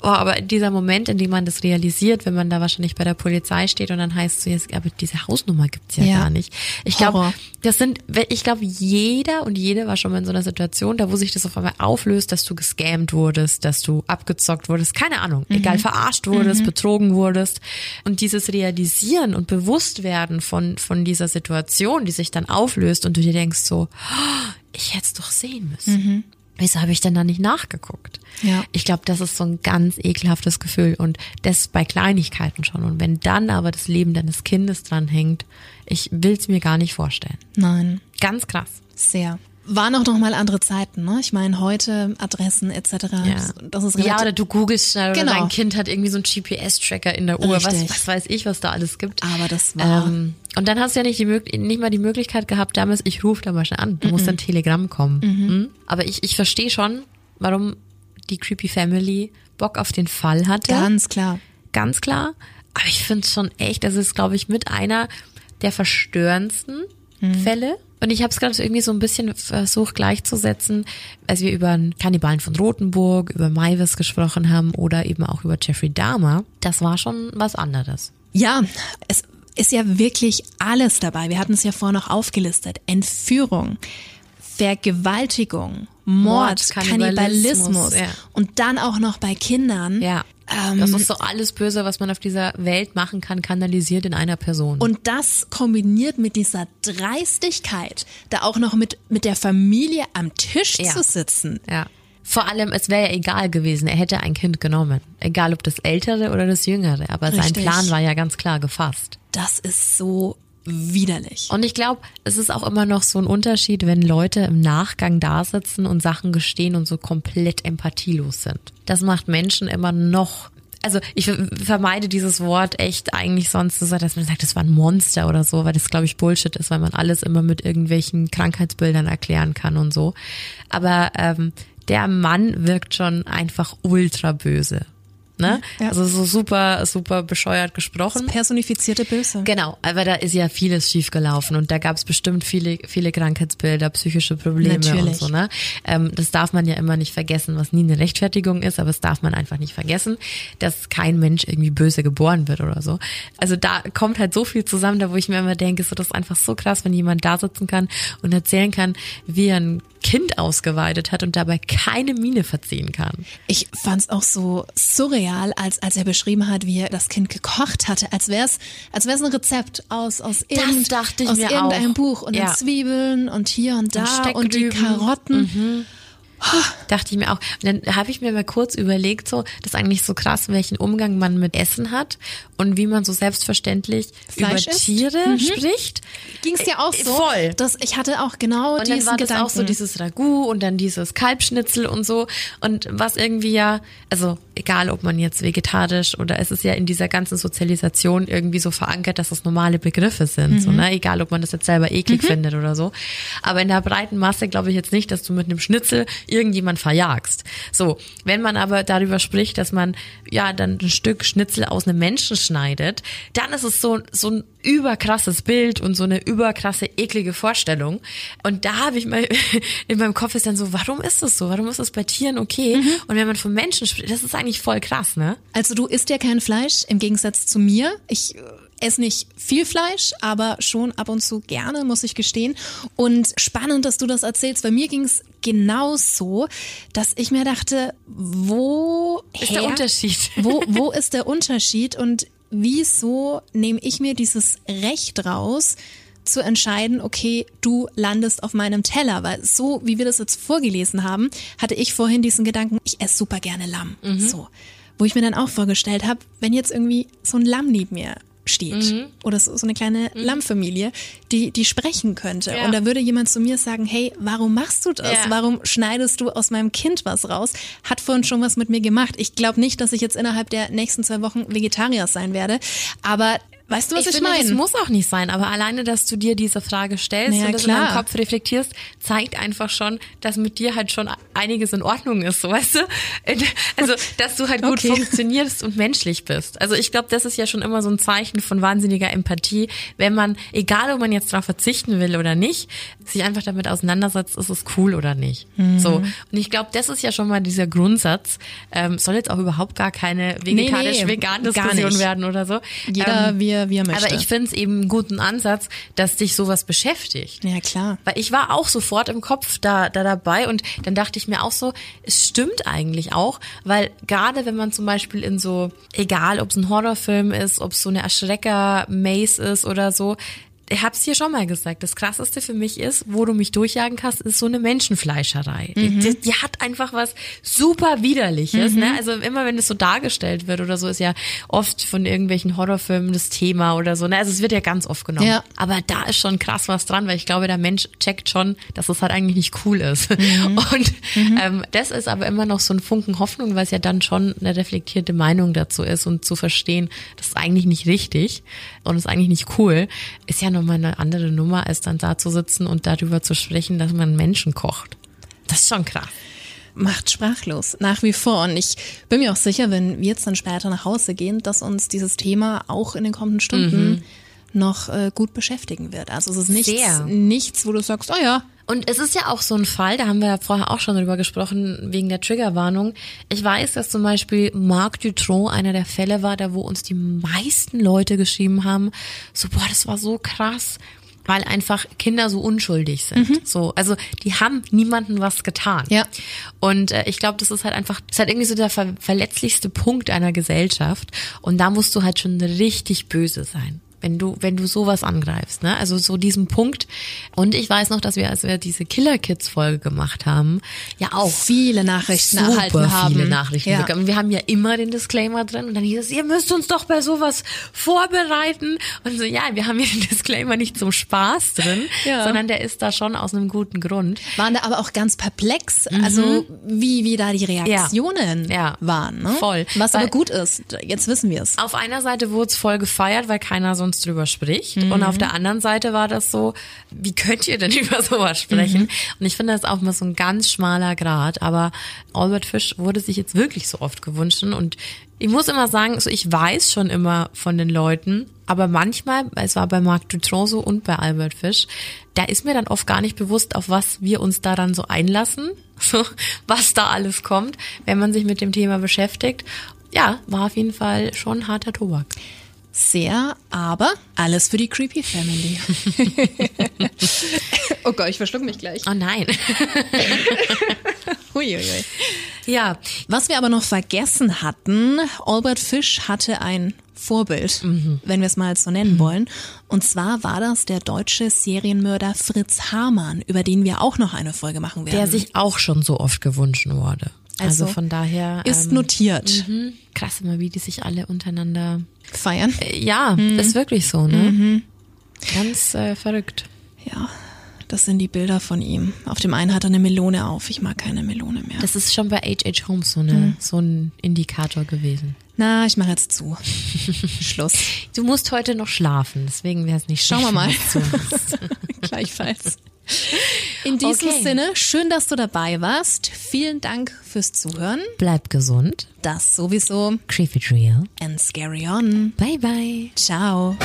Speaker 2: Oh, aber dieser Moment, in dem man das realisiert, wenn man da wahrscheinlich bei der Polizei steht und dann heißt so, jetzt, aber diese Hausnummer gibt's ja,
Speaker 1: Ja.
Speaker 2: gar nicht. Ich glaube, das sind, ich glaube, jeder und jede war schon mal in so einer Situation, da wo sich das auf einmal auflöst, dass du gescammt wurdest, dass du abgezockt wurdest, keine Ahnung, egal, verarscht wurdest, betrogen wurdest. Und dieses Realisieren und Bewusstwerden von, von dieser Situation, die sich dann auflöst und du dir denkst so, "Oh, ich hätte es doch sehen müssen. Wieso habe ich denn da nicht nachgeguckt?
Speaker 1: Ja.
Speaker 2: Ich glaube, das ist so ein ganz ekelhaftes Gefühl und das bei Kleinigkeiten schon. Und wenn dann aber das Leben deines Kindes dran hängt, ich will es mir gar nicht vorstellen.
Speaker 1: Nein,
Speaker 2: Ganz krass.
Speaker 1: sehr. Waren auch noch mal andere Zeiten, ne? Ich meine, heute Adressen etc.
Speaker 2: Ja.
Speaker 1: Das ist
Speaker 2: ja, oder du googelst schnell oder
Speaker 1: Genau.
Speaker 2: dein Kind hat irgendwie so einen GPS-Tracker in der Uhr. Was, was weiß ich, was da alles gibt.
Speaker 1: Aber das war-
Speaker 2: Ähm, und dann hast du ja nicht, die, nicht mal die Möglichkeit gehabt, damals, ich rufe da mal schnell an. Du musst ein Telegramm kommen. Mhm. Aber ich, ich verstehe schon, warum die Creepy Family Bock auf den Fall hatte.
Speaker 1: ganz klar.
Speaker 2: ganz klar. Aber ich finde es schon echt, das ist, glaube ich, mit einer der verstörendsten Fälle. Und ich habe es gerade irgendwie so ein bisschen versucht gleichzusetzen, als wir über einen Kannibalen von Rothenburg, über Maivis gesprochen haben oder eben auch über Jeffrey Dahmer. Das war schon was anderes.
Speaker 1: Ja, es ist ja wirklich alles dabei. Wir hatten es ja vorher noch aufgelistet. Entführung, Vergewaltigung, Mord,
Speaker 2: Mord,
Speaker 1: Kannibalismus,
Speaker 2: Kannibalismus, ja.
Speaker 1: und dann auch noch bei Kindern.
Speaker 2: Ja.
Speaker 1: Ähm,
Speaker 2: das ist so alles Böse, was man auf dieser Welt machen kann, kanalisiert in einer Person.
Speaker 1: Und das kombiniert mit dieser Dreistigkeit, da auch noch mit, mit der Familie am Tisch
Speaker 2: Ja.
Speaker 1: zu sitzen.
Speaker 2: Ja. Vor allem, es wäre ja egal gewesen, er hätte ein Kind genommen. Egal ob das ältere oder das jüngere. Aber sein
Speaker 1: Richtig.
Speaker 2: Plan war ja ganz klar gefasst.
Speaker 1: Das ist so widerlich.
Speaker 2: Und ich glaube, es ist auch immer noch so ein Unterschied, wenn Leute im Nachgang da sitzen und Sachen gestehen und so komplett empathielos sind. Das macht Menschen immer noch. Also ich ver- vermeide dieses Wort echt eigentlich sonst so, dass man sagt, das war ein Monster oder so, weil das glaube ich Bullshit ist, weil man alles immer mit irgendwelchen Krankheitsbildern erklären kann und so. Aber ähm, der Mann wirkt schon einfach ultra böse. Ne?
Speaker 1: Ja.
Speaker 2: Also so super, super bescheuert gesprochen.
Speaker 1: Personifizierte Böse.
Speaker 2: Genau, aber da ist ja vieles schiefgelaufen und da gab es bestimmt viele, viele Krankheitsbilder, psychische Probleme und
Speaker 1: Natürlich.
Speaker 2: so, ne? Ähm, das darf man ja immer nicht vergessen, was nie eine Rechtfertigung ist, aber es darf man einfach nicht vergessen, dass kein Mensch irgendwie böse geboren wird oder so. Also da kommt halt so viel zusammen, da wo ich mir immer denke, so das ist einfach so krass, wenn jemand da sitzen kann und erzählen kann, wie er ein Kind ausgeweidet hat und dabei keine Miene verziehen kann.
Speaker 1: Ich fand's auch so surreal, als, als er beschrieben hat, wie er das Kind gekocht hatte, als wär's, als wär's ein Rezept aus, aus, irgend,
Speaker 2: dachte ich
Speaker 1: aus irgendeinem
Speaker 2: auch.
Speaker 1: Buch und
Speaker 2: Ja.
Speaker 1: dann Zwiebeln und hier und da und, die
Speaker 2: Steckrüben.
Speaker 1: Karotten.
Speaker 2: Dachte ich mir auch. Und dann habe ich mir mal kurz überlegt, so, das ist eigentlich so krass, welchen Umgang man mit Essen hat und wie man so selbstverständlich
Speaker 1: Fleisch
Speaker 2: über? Tiere spricht.
Speaker 1: Ging's dir auch
Speaker 2: Äh,
Speaker 1: so?
Speaker 2: voll.
Speaker 1: Das, ich hatte auch genau
Speaker 2: Und dann
Speaker 1: diesen
Speaker 2: war das
Speaker 1: Gedanken.
Speaker 2: auch so dieses Ragout und dann dieses Kalbschnitzel und so. Und was irgendwie ja, also egal ob man jetzt vegetarisch oder es ist ja in dieser ganzen Sozialisation irgendwie so verankert, dass das normale Begriffe sind. So, ne? Egal ob man das jetzt selber eklig findet oder so. Aber in der breiten Masse glaube ich jetzt nicht, dass du mit einem Schnitzel irgendjemand verjagst. So, wenn man aber darüber spricht, dass man ja dann ein Stück Schnitzel aus einem Menschen schneidet, dann ist es so, so ein überkrasses Bild und so eine überkrasse, eklige Vorstellung. Und da habe ich mal, in meinem Kopf ist dann so, warum ist das so? Warum ist das bei Tieren okay? Und wenn man von Menschen spricht, das ist eigentlich voll krass, ne?
Speaker 1: Also du isst ja kein Fleisch, im Gegensatz zu mir. Ich äh, esse nicht viel Fleisch, aber schon ab und zu gerne, muss ich gestehen. Und spannend, dass du das erzählst. Bei mir ging es genauso, dass ich mir dachte, wo
Speaker 2: Ist der Unterschied.
Speaker 1: Wo, wo ist der Unterschied und wieso nehme ich mir dieses Recht raus, zu entscheiden, okay, du landest auf meinem Teller, weil so wie wir das jetzt vorgelesen haben, hatte ich vorhin diesen Gedanken, ich esse super gerne Lamm.
Speaker 2: Mhm.
Speaker 1: So, wo ich mir dann auch vorgestellt habe, wenn jetzt irgendwie so ein Lamm neben mir steht
Speaker 2: Mhm.
Speaker 1: oder so, so eine kleine Lammfamilie, die die sprechen könnte
Speaker 2: Ja.
Speaker 1: und da würde jemand zu mir sagen, hey, warum machst du das?
Speaker 2: Ja.
Speaker 1: Warum schneidest du aus meinem Kind was raus? Hat vorhin schon was mit mir gemacht. Ich glaube nicht, dass ich jetzt innerhalb der nächsten zwei Wochen Vegetarier sein werde, aber weißt du, was ich,
Speaker 2: finde,
Speaker 1: meine?
Speaker 2: das muss auch nicht sein, aber alleine, dass du dir diese Frage stellst
Speaker 1: Ja,
Speaker 2: und das
Speaker 1: klar.
Speaker 2: in deinem Kopf reflektierst, zeigt einfach schon, dass mit dir halt schon einiges in Ordnung ist, so weißt du? Also, dass du halt gut
Speaker 1: Okay.
Speaker 2: funktionierst und menschlich bist. Also ich glaube, das ist ja schon immer so ein Zeichen von wahnsinniger Empathie, wenn man, egal ob man jetzt darauf verzichten will oder nicht, sich einfach damit auseinandersetzt, ist es cool oder nicht.
Speaker 1: Mhm.
Speaker 2: So. Und ich glaube, das ist ja schon mal dieser Grundsatz. Ähm, soll jetzt auch überhaupt gar keine vegetarisch-vegan
Speaker 1: gar
Speaker 2: Diskussion
Speaker 1: nicht.
Speaker 2: werden oder so.
Speaker 1: Jeder,
Speaker 2: Ähm,
Speaker 1: wie, er- wie er möchte.
Speaker 2: aber ich finde es eben einen guten Ansatz, dass dich sowas beschäftigt.
Speaker 1: ja, klar.
Speaker 2: Weil ich war auch sofort im Kopf da, da dabei und dann dachte ich mir auch so, es stimmt eigentlich auch, weil gerade wenn man zum Beispiel in so, egal ob es ein Horrorfilm ist, ob es so eine Erschrecker-Maze ist oder so, ich hab's dir schon mal gesagt, das krasseste für mich ist, wo du mich durchjagen kannst, ist so eine Menschenfleischerei. Mhm. Die, die, hat einfach was super widerliches, mhm. ne? Also immer wenn es so dargestellt wird oder so, ist ja oft von irgendwelchen Horrorfilmen das Thema oder so, ne? Also es wird ja ganz oft genommen. Ja. Aber da ist schon krass was dran, weil ich glaube, der Mensch checkt schon, dass es halt eigentlich nicht cool ist. Mhm. Und mhm. ähm, das ist aber immer noch so ein Funken Hoffnung, weil es ja dann schon eine reflektierte Meinung dazu ist und zu verstehen, das ist eigentlich nicht richtig und ist eigentlich nicht cool, ist ja nochmal eine andere Nummer, als dann da zu sitzen und darüber zu sprechen, dass man Menschen kocht. Das ist schon krass
Speaker 1: macht sprachlos, nach wie vor. Und ich bin mir auch sicher, wenn wir jetzt dann später nach Hause gehen, dass uns dieses Thema auch in den kommenden Stunden mhm. noch äh, gut beschäftigen wird. Also es ist nichts, nichts, wo du sagst, oh ja,
Speaker 2: und es ist ja auch so ein Fall, da haben wir ja vorher auch schon drüber gesprochen, wegen der Triggerwarnung. Ich weiß, dass zum Beispiel Marc Dutron einer der Fälle war, da wo uns die meisten Leute geschrieben haben, so, boah, das war so krass weil einfach Kinder so unschuldig sind. Mhm. So, also die haben niemanden was getan.
Speaker 1: Ja.
Speaker 2: Und äh, ich glaube, das ist halt einfach, das ist halt irgendwie so der ver verletzlichste Punkt einer Gesellschaft. Und da musst du halt schon richtig böse sein wenn du, wenn du sowas angreifst, ne? Also so diesen Punkt. Und ich weiß noch, dass wir, als wir diese Killer Kids Folge gemacht haben, ja auch
Speaker 1: viele Nachrichten erhalten haben.
Speaker 2: viele Nachrichten ja. bekommen. Wir haben ja immer den Disclaimer drin und dann hieß es, ihr müsst uns doch bei sowas vorbereiten. Und so, ja, wir haben ja den Disclaimer nicht zum Spaß drin, ja. sondern der ist da schon aus einem guten Grund.
Speaker 1: Waren da aber auch ganz perplex, mhm. also wie, wie da die Reaktionen ja. Waren. Ne?
Speaker 2: Voll.
Speaker 1: Was weil, aber gut ist, jetzt wissen wir es.
Speaker 2: Auf einer Seite wurde es voll gefeiert, weil keiner so sonst drüber spricht. Mhm. Und auf der anderen Seite war das so, wie könnt ihr denn über sowas sprechen? Mhm. Und ich finde das auch mal so ein ganz schmaler Grad. Aber Albert Fish wurde sich jetzt wirklich so oft gewünscht. Und ich muss immer sagen, so ich weiß schon immer von den Leuten, aber manchmal, es war bei Marc Dutron so und bei Albert Fish, da ist mir dann oft gar nicht bewusst, auf was wir uns da dann so einlassen, so, was da alles kommt, wenn man sich mit dem Thema beschäftigt. Ja, war auf jeden Fall schon harter Tobak
Speaker 1: sehr, aber alles für die Creepy Family. oh Gott, ich verschluck mich gleich.
Speaker 2: Oh nein.
Speaker 1: Huiuiui. Ja, was wir aber noch vergessen hatten, Albert Fish hatte ein Vorbild, mhm. wenn wir es mal so nennen mhm. wollen. Und zwar war das der deutsche Serienmörder Fritz Hamann, über den wir auch noch eine Folge machen werden.
Speaker 2: Der sich auch schon so oft gewünscht wurde. Also, also von daher.
Speaker 1: Ist ähm, notiert.
Speaker 2: Mhm. Krass immer, wie die sich alle untereinander
Speaker 1: feiern.
Speaker 2: Äh, ja, mhm. ist wirklich so, ne? Mhm. Ganz äh, verrückt.
Speaker 1: Ja, das sind die Bilder von ihm. Auf dem einen hat er eine Melone auf. Ich mag keine Melone mehr.
Speaker 2: Das ist schon bei H.H. Holmes so, eine, mhm. so ein Indikator gewesen.
Speaker 1: Na, ich mache jetzt zu. Schluss.
Speaker 2: Du musst heute noch schlafen, deswegen wäre es nicht
Speaker 1: Schauen wir mal. Gleichfalls. In diesem okay. Sinne, schön, dass du dabei warst. Vielen Dank fürs Zuhören.
Speaker 2: Bleib gesund.
Speaker 1: Das sowieso.
Speaker 2: Creepy Trio.
Speaker 1: And scary on.
Speaker 2: Bye bye.
Speaker 1: Ciao.